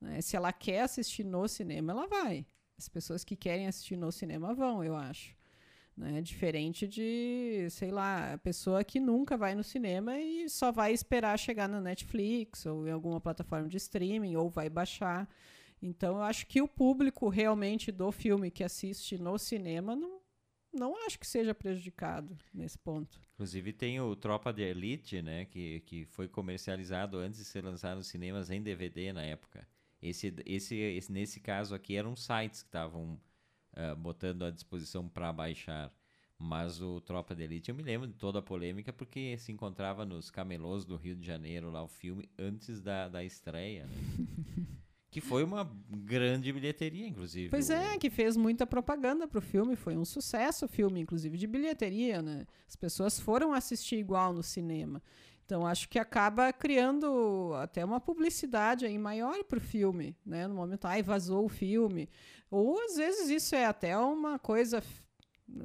Né? Se ela quer assistir no cinema, ela vai. As pessoas que querem assistir no cinema vão, eu acho. Né? Diferente de, sei lá, a pessoa que nunca vai no cinema e só vai esperar chegar na Netflix ou em alguma plataforma de streaming ou vai baixar. Então, eu acho que o público realmente do filme que assiste no cinema não, não acho que seja prejudicado nesse ponto. Inclusive tem o Tropa de Elite, né, que, que foi comercializado antes de ser lançado nos cinemas em DVD na época. Esse, esse, esse nesse caso aqui eram sites que estavam uh, botando à disposição para baixar. Mas o Tropa de Elite, eu me lembro de toda a polêmica, porque se encontrava nos camelôs do Rio de Janeiro, lá o filme, antes da, da estreia. Né? <laughs> que foi uma grande bilheteria, inclusive. Pois é, que fez muita propaganda pro filme, foi um sucesso o filme, inclusive de bilheteria, né? As pessoas foram assistir igual no cinema. Então acho que acaba criando até uma publicidade aí maior para o filme, né? No momento, ai, vazou o filme. Ou às vezes isso é até uma coisa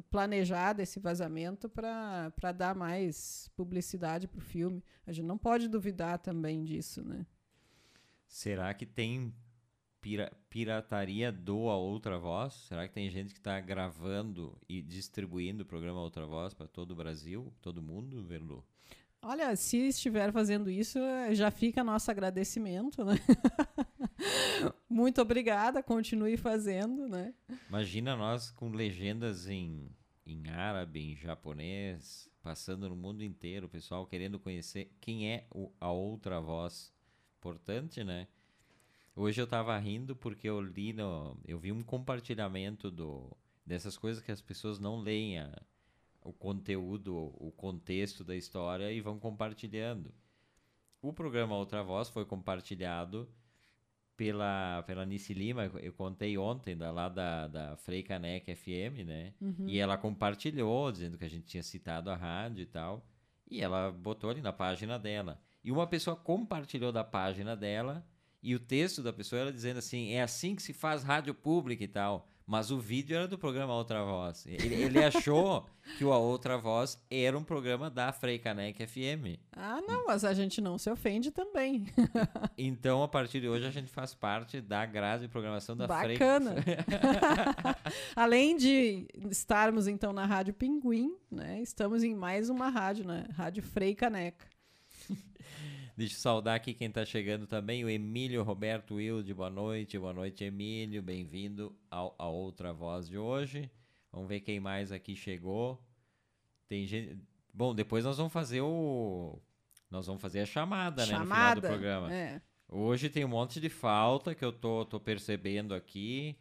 planejada, esse vazamento, para dar mais publicidade para o filme. A gente não pode duvidar também disso, né? Será que tem pira pirataria do A Outra Voz? Será que tem gente que está gravando e distribuindo o programa Outra Voz para todo o Brasil, todo mundo, Verlu? Olha, se estiver fazendo isso, já fica nosso agradecimento, né? <laughs> Muito obrigada, continue fazendo, né? Imagina nós com legendas em, em árabe, em japonês, passando no mundo inteiro, o pessoal querendo conhecer quem é o, a outra voz. Importante, né? Hoje eu tava rindo porque eu li no, eu vi um compartilhamento do dessas coisas que as pessoas não leem a, o conteúdo, o contexto da história e vão compartilhando. O programa Outra Voz foi compartilhado pela, pela Nice Lima, eu contei ontem, da, lá da, da Frei Caneca FM, né? Uhum. E ela compartilhou, dizendo que a gente tinha citado a rádio e tal. E ela botou ali na página dela. E uma pessoa compartilhou da página dela, e o texto da pessoa era dizendo assim: é assim que se faz rádio pública e tal. Mas o vídeo era do programa Outra Voz. Ele, ele achou <laughs> que o A Outra Voz era um programa da Frei Caneca FM. Ah, não, mas a gente não se ofende também. <laughs> então, a partir de hoje, a gente faz parte da grade de programação da Bacana. Frei. Bacana. <laughs> Além de estarmos, então, na Rádio Pinguim, né? Estamos em mais uma rádio, né? Rádio Frei Caneca. Deixa eu saudar aqui quem está chegando também, o Emílio Roberto Wilde. Boa noite, boa noite, Emílio. Bem-vindo a outra voz de hoje. Vamos ver quem mais aqui chegou. Tem gente. Bom, depois nós vamos fazer o. Nós vamos fazer a chamada, chamada né? No final do programa. É. Hoje tem um monte de falta que eu tô, tô percebendo aqui.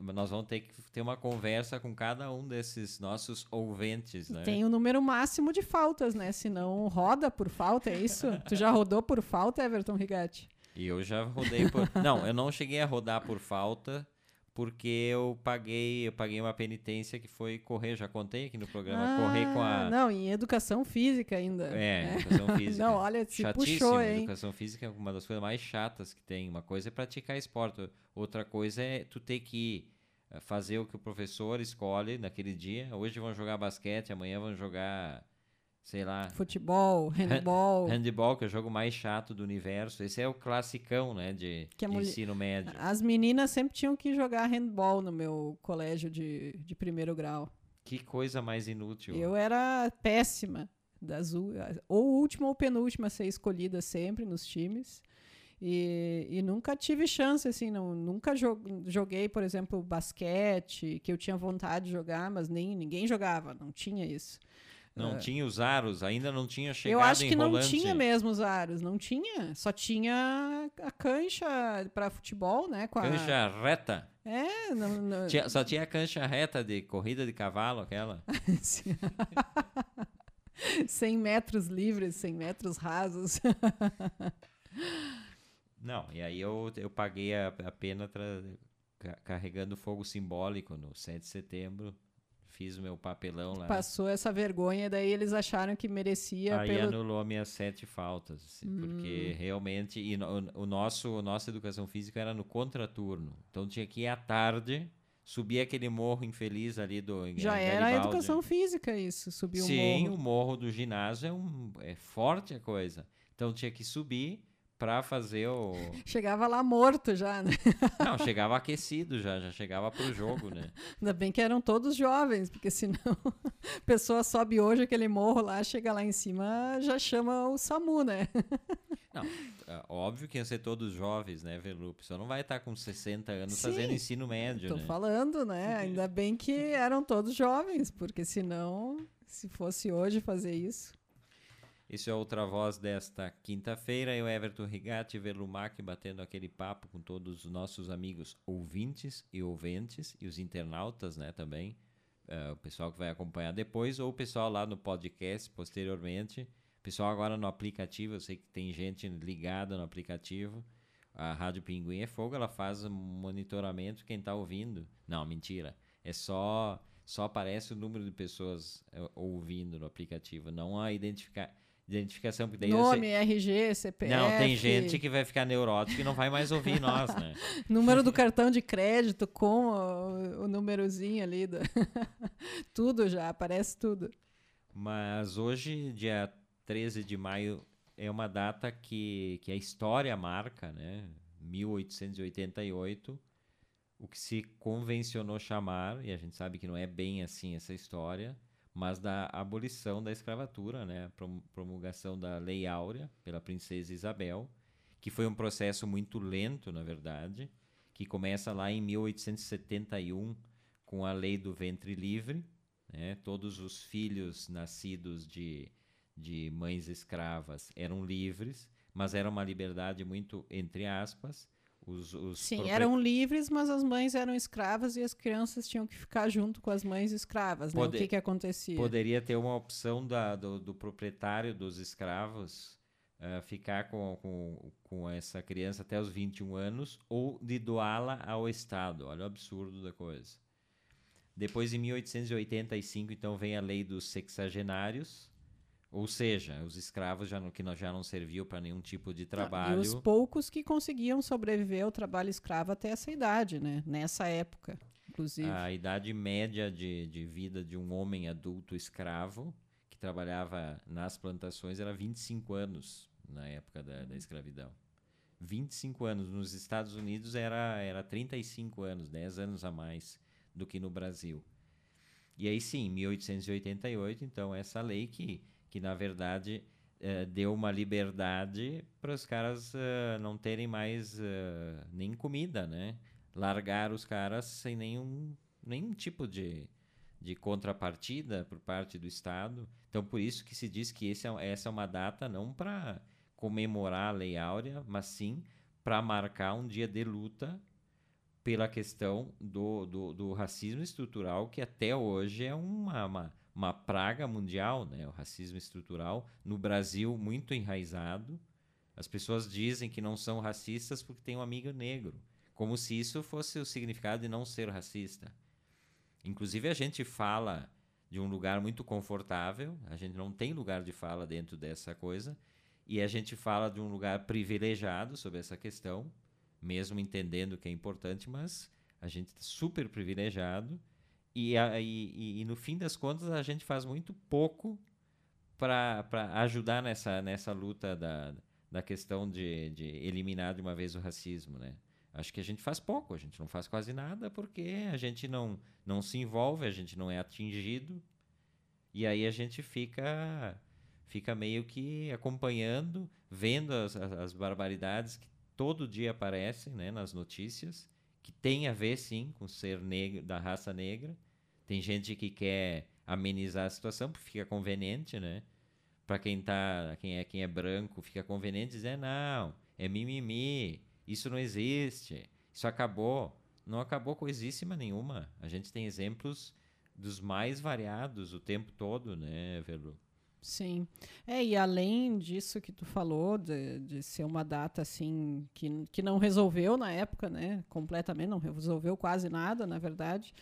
Nós vamos ter que ter uma conversa com cada um desses nossos ouvintes, né? Tem o um número máximo de faltas, né? Senão roda por falta, é isso? <laughs> tu já rodou por falta, Everton Rigatti? E eu já rodei por... não, eu não cheguei a rodar por falta, porque eu paguei, eu paguei uma penitência que foi correr, já contei aqui no programa, ah, correr com a Não, em educação física ainda. É, é. educação <laughs> física. não, olha, se puxou, hein? Educação física é uma das coisas mais chatas que tem. Uma coisa é praticar esporte, outra coisa é tu ter que eh, fazer o que o professor escolhe naquele dia. Hoje vão jogar basquete, amanhã vão jogar sei lá. Futebol, <laughs> handball. Handball, que é o jogo mais chato do universo. Esse é o classicão, né, de, de mulher... ensino médio. As meninas sempre tinham que jogar handball no meu colégio de, de primeiro grau. Que coisa mais inútil. Eu era péssima. Das, ou última ou penúltima a ser escolhida sempre nos times. E, e, nunca tive chance, assim, não, nunca joguei, por exemplo, basquete, que eu tinha vontade de jogar, mas nem ninguém jogava, não tinha isso. Não uh, tinha os aros, ainda não tinha chegado Eu acho que não tinha mesmo os aros, não tinha. Só tinha a cancha para futebol, né? Com cancha a... reta. É, não, não... Tinha, só tinha a cancha reta de corrida de cavalo, aquela. <laughs> 100 metros livres, 100 metros rasos. <laughs> não, e aí eu, eu paguei a, a pena carregando fogo simbólico no 7 de setembro fiz o meu papelão lá. Passou essa vergonha, daí eles acharam que merecia. Aí pelo... anulou minhas sete faltas, assim, hum. porque realmente. E no, o nosso, nossa educação física era no contraturno. Então tinha que ir à tarde, subir aquele morro infeliz ali do. Já era a educação física isso, subir o morro. Sim, o morro do ginásio é, um, é forte a coisa. Então tinha que subir para fazer o. <laughs> Chegava lá morto já, né? <laughs> Não, chegava aquecido já, já chegava pro jogo, né? Ainda bem que eram todos jovens, porque senão a <laughs> pessoa sobe hoje aquele morro lá, chega lá em cima, já chama o SAMU, né? Não, é óbvio que iam ser todos jovens, né, Velu? A pessoa não vai estar com 60 anos Sim, fazendo ensino médio, tô né? falando, né? Ainda bem que eram todos jovens, porque senão, se fosse hoje fazer isso... Esse é Outra Voz desta quinta-feira. Eu, Everton Rigatti, Velumac, batendo aquele papo com todos os nossos amigos ouvintes e ouventes e os internautas, né, também. Uh, o pessoal que vai acompanhar depois ou o pessoal lá no podcast posteriormente. Pessoal agora no aplicativo, eu sei que tem gente ligada no aplicativo. A Rádio Pinguim é Fogo, ela faz monitoramento quem está ouvindo. Não, mentira. É só só aparece o número de pessoas uh, ouvindo no aplicativo, não a identificar identificação. Porque daí Nome, RG, CPF. Não, tem gente que vai ficar neurótico e não vai mais ouvir nós, né? <laughs> Número do cartão de crédito com o, o númerozinho ali. Do... <laughs> tudo já, aparece tudo. Mas hoje, dia 13 de maio, é uma data que, que a história marca, né? 1888, o que se convencionou chamar, e a gente sabe que não é bem assim essa história, mas da abolição da escravatura, né? Promulgação da Lei Áurea pela princesa Isabel, que foi um processo muito lento, na verdade, que começa lá em 1871 com a Lei do Ventre Livre, né? Todos os filhos nascidos de de mães escravas eram livres, mas era uma liberdade muito entre aspas, os, os Sim, eram livres, mas as mães eram escravas e as crianças tinham que ficar junto com as mães escravas. Né? o que, que acontecia? Poderia ter uma opção da, do, do proprietário dos escravos uh, ficar com, com, com essa criança até os 21 anos ou de doá-la ao Estado. Olha o absurdo da coisa. Depois, em 1885, então, vem a lei dos sexagenários, ou seja, os escravos já não, que já não serviam para nenhum tipo de trabalho. e os poucos que conseguiam sobreviver ao trabalho escravo até essa idade, né? Nessa época, inclusive. A idade média de, de vida de um homem adulto escravo que trabalhava nas plantações era 25 anos na época da, da escravidão. 25 anos. Nos Estados Unidos era, era 35 anos, 10 anos a mais do que no Brasil. E aí sim, 1888, então, essa lei que que na verdade uh, deu uma liberdade para os caras uh, não terem mais uh, nem comida, né? Largar os caras sem nenhum, nenhum tipo de, de contrapartida por parte do Estado. Então, por isso que se diz que esse é, essa é uma data não para comemorar a Lei Áurea, mas sim para marcar um dia de luta pela questão do, do, do, racismo estrutural, que até hoje é uma, uma uma praga mundial, né, o racismo estrutural, no Brasil muito enraizado. As pessoas dizem que não são racistas porque têm um amigo negro, como se isso fosse o significado de não ser racista. Inclusive a gente fala de um lugar muito confortável, a gente não tem lugar de fala dentro dessa coisa, e a gente fala de um lugar privilegiado sobre essa questão, mesmo entendendo que é importante, mas a gente está super privilegiado e, e, e, no fim das contas, a gente faz muito pouco para ajudar nessa, nessa luta da, da questão de, de eliminar de uma vez o racismo, né? Acho que a gente faz pouco, a gente não faz quase nada porque a gente não, não se envolve, a gente não é atingido. E aí a gente fica fica meio que acompanhando, vendo as, as barbaridades que todo dia aparecem né, nas notícias que tem a ver sim com ser negro da raça negra. Tem gente que quer amenizar a situação porque fica conveniente, né? Para quem tá, quem é quem é branco, fica conveniente dizer não, é mimimi, isso não existe, isso acabou. Não acabou coisíssima nenhuma. A gente tem exemplos dos mais variados o tempo todo, né, Velu? Sim. É, e além disso que tu falou, de, de ser uma data assim que, que não resolveu na época, né? Completamente, não resolveu quase nada, na verdade.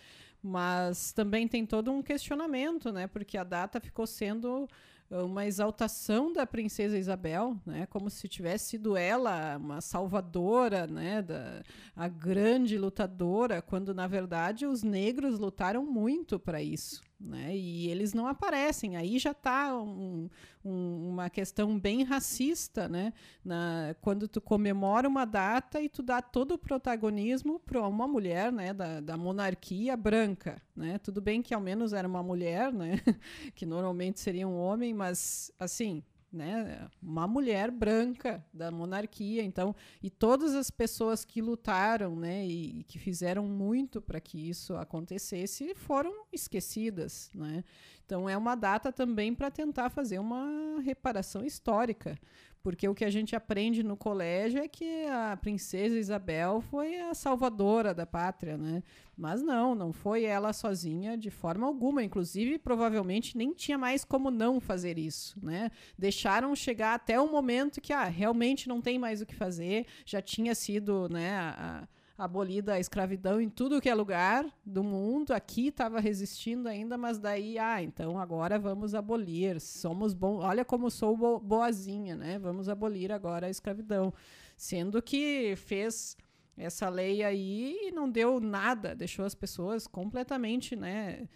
Mas também tem todo um questionamento, né? Porque a data ficou sendo uma exaltação da princesa Isabel, né, como se tivesse sido ela uma salvadora, né, da, a grande lutadora, quando na verdade os negros lutaram muito para isso, né? E eles não aparecem. Aí já está um, um, uma questão bem racista, né? Na, quando tu comemora uma data e tu dá todo o protagonismo para uma mulher, né? Da, da monarquia branca, né? Tudo bem que ao menos era uma mulher, né? <laughs> que normalmente seria um homem, mas assim né, uma mulher branca da monarquia, então, e todas as pessoas que lutaram, né, e, e que fizeram muito para que isso acontecesse foram esquecidas, né? Então é uma data também para tentar fazer uma reparação histórica, porque o que a gente aprende no colégio é que a princesa Isabel foi a salvadora da pátria, né? Mas não, não foi ela sozinha de forma alguma. Inclusive, provavelmente nem tinha mais como não fazer isso, né? Deixaram chegar até o momento que ah, realmente não tem mais o que fazer, já tinha sido, né, a, abolida a escravidão em tudo que é lugar do mundo. Aqui estava resistindo ainda, mas daí, ah, então agora vamos abolir. Somos bom. Olha como sou bo boazinha, né? Vamos abolir agora a escravidão. Sendo que fez essa lei aí e não deu nada, deixou as pessoas completamente, né?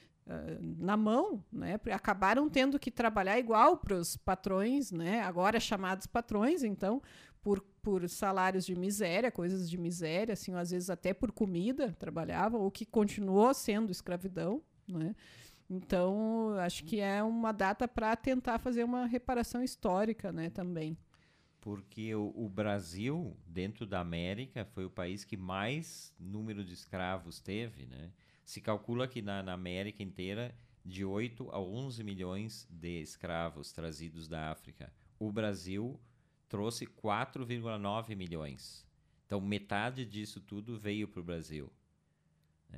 na mão, né? Acabaram tendo que trabalhar igual para os patrões, né? Agora chamados patrões, então por, por salários de miséria, coisas de miséria, assim, às vezes até por comida trabalhavam, o que continuou sendo escravidão, né? Então, acho que é uma data para tentar fazer uma reparação histórica, né, também. Porque o, o, Brasil, dentro da América, foi o país que mais número de escravos teve, né? Se calcula que na, na América inteira, de 8 a 11 milhões de escravos trazidos da África. O Brasil trouxe 4,9 milhões. Então, metade disso tudo veio para o Brasil.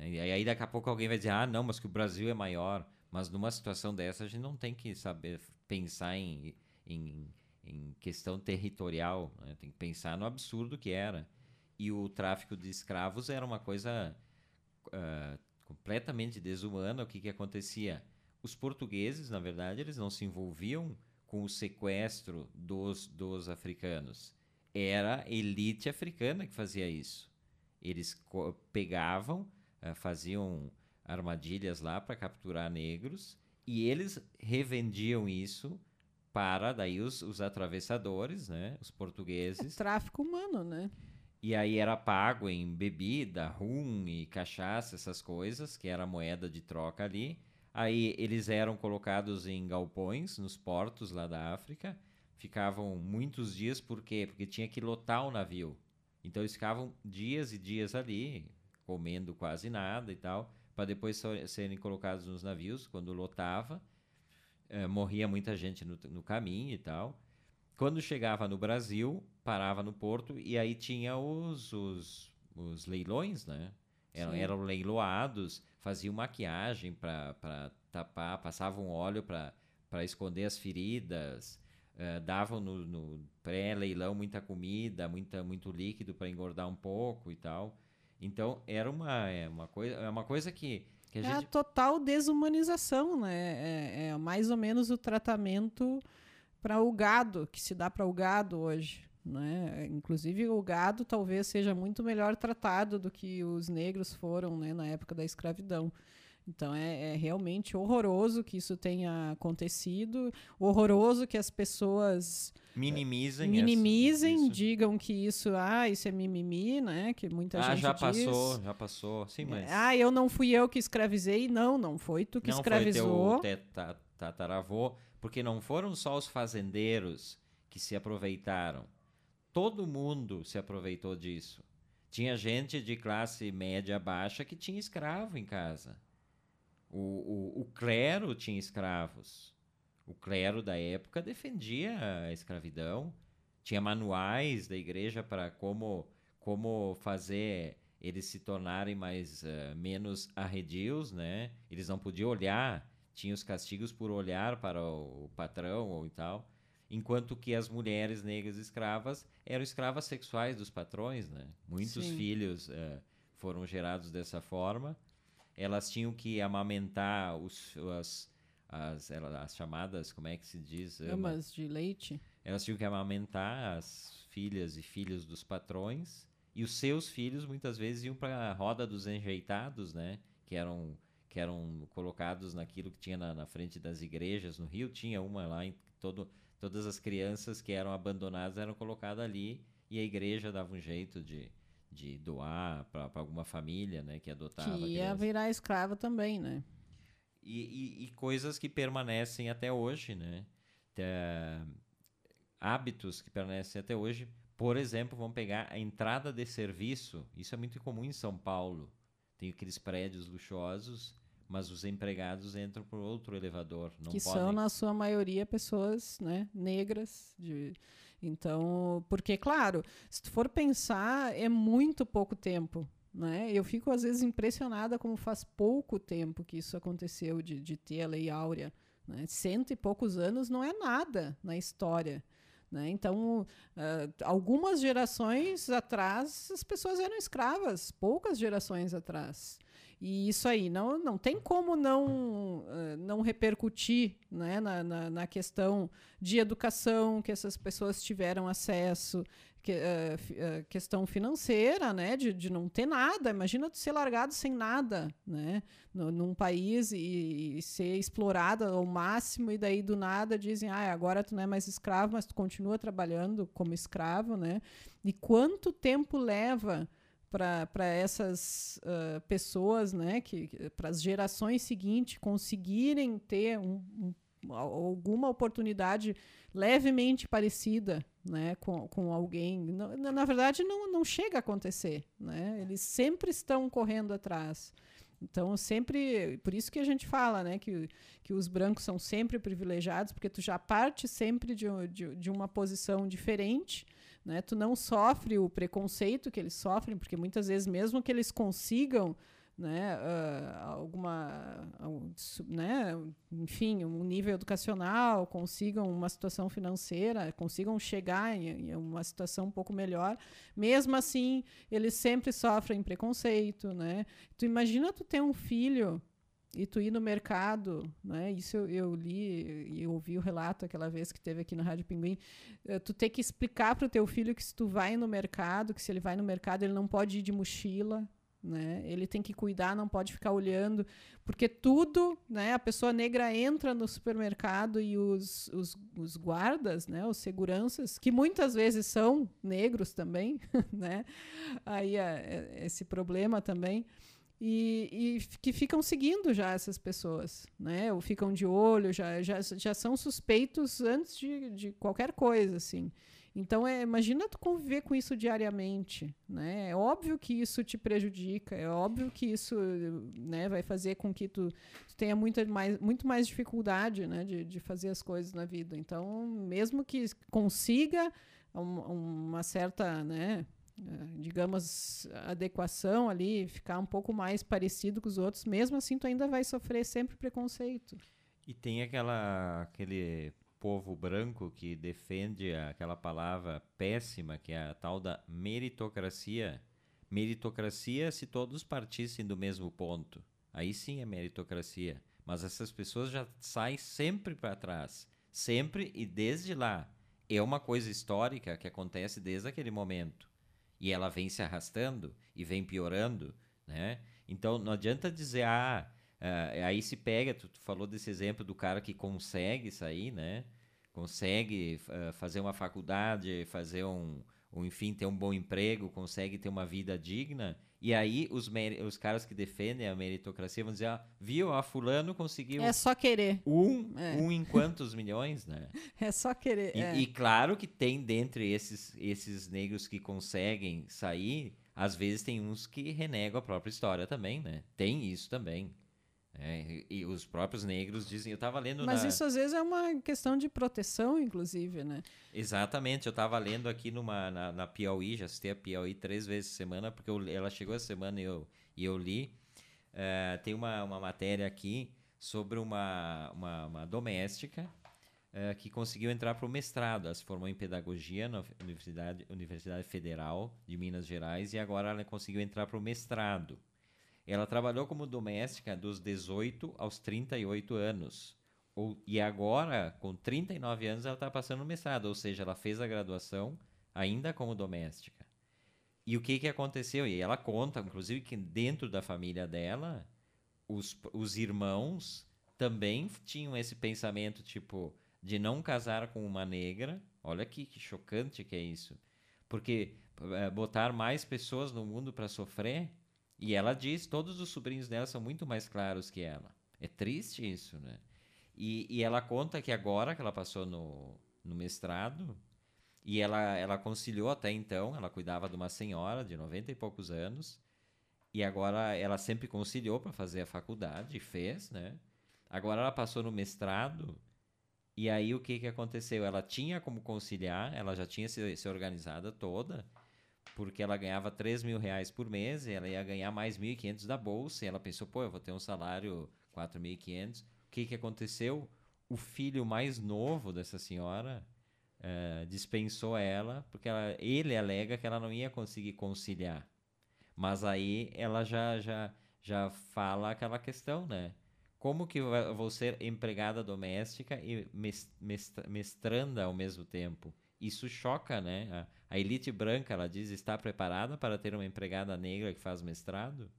E aí, daqui a pouco, alguém vai dizer: ah, não, mas que o Brasil é maior. Mas numa situação dessa, a gente não tem que saber pensar em, em, em questão territorial. Né? Tem que pensar no absurdo que era. E o tráfico de escravos era uma coisa uh, completamente desumana. O que, que acontecia? Os portugueses, na verdade, eles não se envolviam com o sequestro dos, dos africanos. Era a elite africana que fazia isso. Eles pegavam, uh, faziam armadilhas lá para capturar negros e eles revendiam isso para daí os, os atravessadores, né, os portugueses. É tráfico humano, né? E aí era pago em bebida, rum e cachaça, essas coisas, que era moeda de troca ali. Aí eles eram colocados em galpões nos portos lá da África, ficavam muitos dias, por quê? Porque tinha que lotar o navio. Então eles ficavam dias e dias ali, comendo quase nada e tal, para depois serem colocados nos navios quando lotava. Eh, morria muita gente no, no caminho e tal. Quando chegava no Brasil, parava no porto e aí tinha os, os, os leilões, né? Eram, eram leiloados, faziam maquiagem para tapar, passavam óleo para esconder as feridas, uh, davam no, no pré-leilão muita comida, muita, muito líquido para engordar um pouco e tal. Então era uma, é uma, coisa, é uma coisa que, que a é gente... a total desumanização, né? É, é mais ou menos o tratamento para o gado que se dá para o gado hoje. Né? Inclusive, o gado talvez seja muito melhor tratado do que os negros foram né, na época da escravidão. Então é, é, realmente horroroso que isso tenha acontecido, horroroso que as pessoas minimizem, minimizem, essa, digam que isso, ah, isso é mimimi, né? Que muita ah, gente já diz. passou, já passou, sim, mas. Ah, eu não fui eu que escravizei, não, não foi tu que não escravizou. Foi teu tataravô, porque não foram só os fazendeiros que se aproveitaram todo mundo se aproveitou disso. Tinha gente de classe média baixa que tinha escravo em casa. O, o, o clero tinha escravos. O clero da época defendia a escravidão. Tinha manuais da igreja para como, como fazer eles se tornarem mais uh, menos arredios, né? Eles não podiam olhar, tinha os castigos por olhar para o, o patrão ou tal enquanto que as mulheres negras escravas eram escravas sexuais dos patrões, né? Muitos Sim. filhos uh, foram gerados dessa forma. Elas tinham que amamentar os, as, as, as chamadas, como é que se diz? Amas de leite. Elas tinham que amamentar as filhas e filhos dos patrões. E os seus filhos muitas vezes iam para a roda dos enjeitados, né? Que eram que eram colocados naquilo que tinha na, na frente das igrejas. No Rio tinha uma lá, em todo, todas as crianças que eram abandonadas eram colocadas ali e a igreja dava um jeito de, de doar para alguma família né, que adotava. Que ia virar escravo também, né? E, e, e, coisas que permanecem até hoje, né? Hábitos que permanecem até hoje. Por exemplo, vamos pegar a entrada de serviço. Isso é muito comum em São Paulo. Tem aqueles prédios luxuosos, mas os empregados entram por outro elevador. Não que podem. são, na sua maioria, pessoas né, negras. De... Então, porque, claro, se tu for pensar, é muito pouco tempo. Né? Eu fico, às vezes, impressionada como faz pouco tempo que isso aconteceu, de, de ter a Lei Áurea. Né? Cento e poucos anos não é nada na história. Né? Então, uh, algumas gerações atrás, as pessoas eram escravas, poucas gerações atrás. E isso aí não, não tem como não, uh, não repercutir né, na, na, na, questão de educação que essas pessoas tiveram acesso, que, uh, questão financeira, né, de, de não ter nada. Imagina tu ser largado sem nada, né, no, num país e, e, ser explorado ao máximo e daí do nada dizem, ah, agora tu não é mais escravo, mas tu continua trabalhando como escravo, né? E quanto tempo leva para essas uh, pessoas, né, que, para as gerações seguintes conseguirem ter um, um, alguma oportunidade levemente parecida né, com, com alguém. Na, na verdade, não, não chega a acontecer. Né? Eles sempre estão correndo atrás. Então, sempre. Por isso que a gente fala né, que, que os brancos são sempre privilegiados, porque tu já parte sempre de, de, de uma posição diferente. Né? Tu não sofre o preconceito que eles sofrem, porque muitas vezes, mesmo que eles consigam né, uh, alguma, uh, né, enfim, um nível educacional, consigam uma situação financeira, consigam chegar em, em, uma situação um pouco melhor, mesmo assim, eles sempre sofrem preconceito, né? Tu imagina tu ter um filho e tu ir no mercado, né? Isso eu, eu li e ouvi o relato aquela vez que teve aqui na Rádio Pinguim. Uh, tu ter que explicar para o teu filho que se tu vai no mercado, que se ele vai no mercado ele não pode ir de mochila, né? Ele tem que cuidar, não pode ficar olhando, porque tudo, né? A pessoa negra entra no supermercado e os, os, os guardas, né? Os seguranças, que muitas vezes são negros também, <laughs> né? Aí é, é esse problema também. E, e, que ficam seguindo já essas pessoas, né? Ou ficam de olho, já, já, já são suspeitos antes de, de qualquer coisa, assim. Então, é, imagina tu conviver com isso diariamente, né? É óbvio que isso te prejudica, é óbvio que isso né, vai fazer com que tu, tu tenha muita mais, muito mais dificuldade né, de, de fazer as coisas na vida. Então, mesmo que consiga uma, uma certa, né, digamos, adequação ali, ficar um pouco mais parecido com os outros, mesmo assim tu ainda vai sofrer sempre preconceito. E tem aquela, aquele povo branco que defende aquela palavra péssima que é a tal da meritocracia. Meritocracia se todos partissem do mesmo ponto. Aí sim é meritocracia. Mas essas pessoas já saem sempre para trás. Sempre e desde lá. É uma coisa histórica que acontece desde aquele momento. E ela vem se arrastando e vem piorando, né? Então não adianta dizer, ah, Uh, aí se pega, tu, tu, falou desse exemplo do cara que consegue sair, né? Consegue uh, fazer uma faculdade, fazer um, um, enfim, ter um bom emprego, consegue ter uma vida digna. E aí os, os caras que defendem a meritocracia vão dizer, ah, viu, a fulano conseguiu... É só querer. Um, é. um em quantos milhões, né? <laughs> É só querer, e, é. e claro que tem dentre esses, esses negros que conseguem sair, às vezes tem uns que renegam a própria história também, né? Tem isso também. É, e os próprios negros dizem, eu estava lendo Mas na... isso às vezes é uma questão de proteção, inclusive, né? Exatamente, eu estava lendo aqui numa, na, na Piauí, já assisti a Piauí três vezes semana, porque eu, ela chegou essa semana e eu, e eu li. É, tem uma, uma matéria aqui sobre uma, uma, uma doméstica é, que conseguiu entrar para o mestrado. Ela se formou em pedagogia na Universidade, Universidade Federal de Minas Gerais e agora ela conseguiu entrar para o mestrado. Ela trabalhou como doméstica dos 18 aos 38 anos. Ou, e agora, com 39 anos, ela está passando no mestrado, ou seja, ela fez a graduação ainda como doméstica. E o que, que aconteceu? E ela conta, inclusive, que dentro da família dela, os, os irmãos também tinham esse pensamento, tipo, de não casar com uma negra. Olha aqui que chocante que é isso. Porque é, botar mais pessoas no mundo para sofrer. E ela diz, todos os sobrinhos dela são muito mais claros que ela. É triste isso, né? E, e ela conta que agora que ela passou no, no mestrado, e ela, ela conciliou até então, ela cuidava de uma senhora de 90 e poucos anos, e agora ela sempre conciliou para fazer a faculdade, e fez, né? Agora ela passou no mestrado, e aí o que, que aconteceu? Ela tinha como conciliar, ela já tinha se, se organizada toda, porque ela ganhava 3 mil reais por mês, e ela ia ganhar mais 1.500 da bolsa, e ela pensou, pô, eu vou ter um salário 4.500. O que, que aconteceu? O filho mais novo dessa senhora uh, dispensou ela, porque ela, ele alega que ela não ia conseguir conciliar. Mas aí ela já, já, já fala aquela questão, né? Como que eu vou ser empregada doméstica e mestranda ao mesmo tempo? Isso choca, né? A, a elite branca, ela diz, está preparada para ter uma empregada negra que faz mestrado?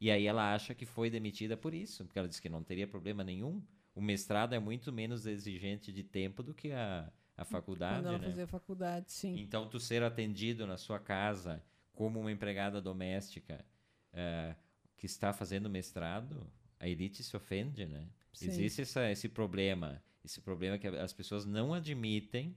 E aí ela acha que foi demitida por isso, porque ela diz que não teria problema nenhum. O mestrado é muito menos exigente de tempo do que a, a faculdade. Quando ela né? fazia faculdade, sim. Então, tu ser atendido na sua casa como uma empregada doméstica uh, que está fazendo mestrado, a elite se ofende, né? Sim. Existe essa, esse problema, esse problema que as pessoas não admitem.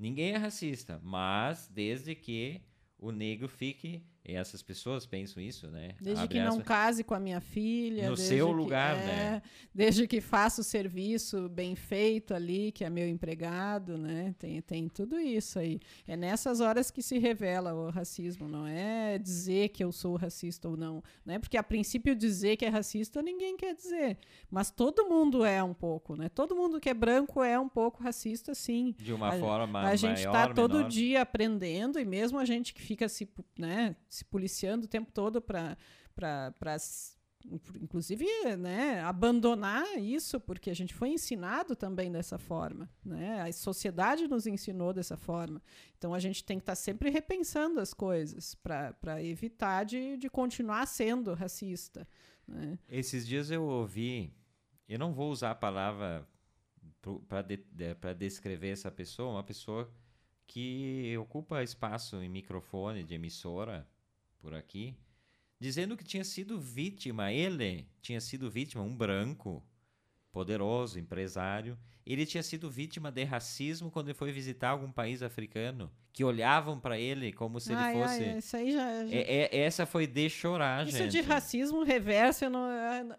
Ninguém é racista, mas desde que o negro fique e essas pessoas pensam isso, né? Desde Abre que não case com a minha filha. No seu lugar, que, né? É, desde que faça o serviço bem feito ali, que é meu empregado, né? Tem, tem tudo isso aí. É nessas horas que se revela o racismo, não é dizer que eu sou racista ou não, né? Porque a princípio dizer que é racista ninguém quer dizer, mas todo mundo é um pouco, né? Todo mundo que é branco é um pouco racista, sim. De uma a, forma A gente está todo menor. dia aprendendo e mesmo a gente que fica se, né? se policiando o tempo todo para inclusive né, abandonar isso porque a gente foi ensinado também dessa forma né a sociedade nos ensinou dessa forma então a gente tem que estar tá sempre repensando as coisas para evitar de, de continuar sendo racista né? esses dias eu ouvi eu não vou usar a palavra para de, descrever essa pessoa uma pessoa que ocupa espaço em microfone de emissora por aqui, dizendo que tinha sido vítima, ele tinha sido vítima, um branco, poderoso, empresário, ele tinha sido vítima de racismo quando ele foi visitar algum país africano, que olhavam para ele como se ai, ele fosse. Ai, isso aí já, já... É, é, essa foi de chorar, isso gente. Isso de racismo reverso, eu não,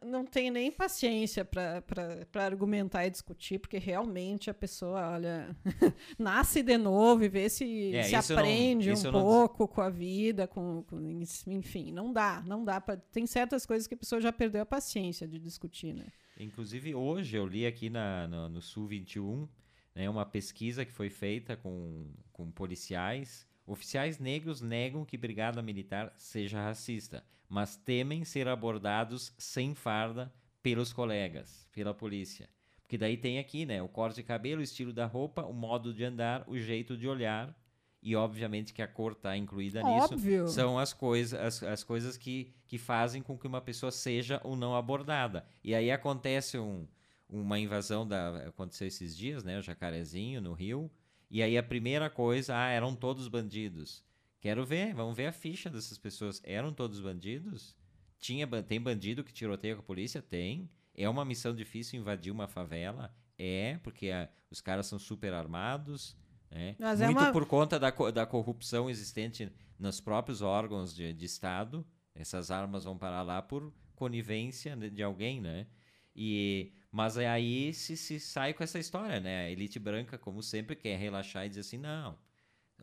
não tenho nem paciência para argumentar e discutir, porque realmente a pessoa, olha, <laughs> nasce de novo e vê se, é, se aprende não, um pouco não... com a vida, com, com, enfim, não dá, não dá para tem certas coisas que a pessoa já perdeu a paciência de discutir, né? Inclusive, hoje eu li aqui na, no, no Sul 21 né, uma pesquisa que foi feita com, com policiais. Oficiais negros negam que brigada militar seja racista, mas temem ser abordados sem farda pelos colegas, pela polícia. Porque daí tem aqui, né, o corte de cabelo, o estilo da roupa, o modo de andar, o jeito de olhar, e obviamente que a cor está incluída Óbvio. nisso, são as, coisa, as, as coisas que, que fazem com que uma pessoa seja ou não abordada. E aí acontece um, uma invasão, da aconteceu esses dias, né, o Jacarezinho, no Rio, e aí a primeira coisa, ah, eram todos bandidos. Quero ver, vamos ver a ficha dessas pessoas. Eram todos bandidos? Tinha, tem bandido que tiroteia com a polícia? Tem. É uma missão difícil invadir uma favela? É, porque a, os caras são super armados, né? É Muito uma... por conta da, da corrupção existente nos próprios órgãos de, de Estado. Essas armas vão parar lá por conivência de, de alguém, né? E, mas aí se, se sai com essa história, né? A elite branca, como sempre, quer relaxar e dizer assim, não,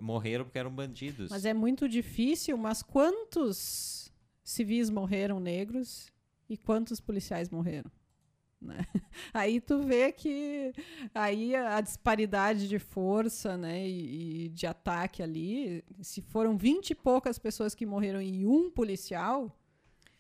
morreram porque eram bandidos. Mas é muito difícil, mas quantos civis morreram negros e quantos policiais morreram? Né? <laughs> Aí tu vê que aí a disparidade de força né, e, e, de ataque ali, se foram vinte e poucas pessoas que morreram e um policial,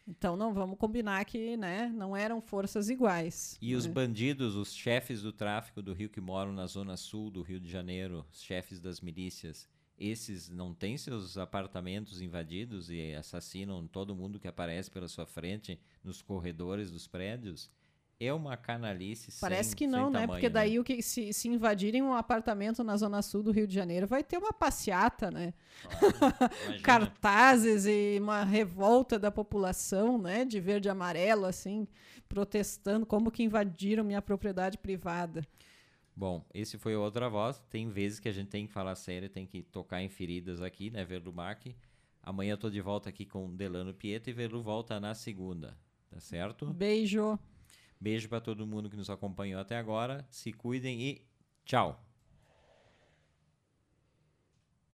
então não vamos combinar que né, não eram forças iguais. E né? os bandidos, os chefes do tráfico do Rio que moram na zona sul do Rio de Janeiro, os chefes das milícias, esses não têm seus apartamentos invadidos e assassinam todo mundo que aparece pela sua frente nos corredores dos prédios, é uma canalice Parece sem, que não, né? Tamanho, Porque daí né? o que se, se invadirem um apartamento na zona sul do Rio de Janeiro, vai ter uma passeata, né? <laughs> Cartazes e uma revolta da população, né? De verde e amarelo, assim, protestando como que invadiram minha propriedade privada. Bom, esse foi outra voz. Tem vezes que a gente tem que falar sério, tem que tocar em feridas aqui, né, Verlumac? Amanhã eu tô de volta aqui com Delano Pietro e Verlu volta na segunda, tá certo? Beijo. Beijo para todo mundo que nos acompanhou até agora. Se cuidem e tchau.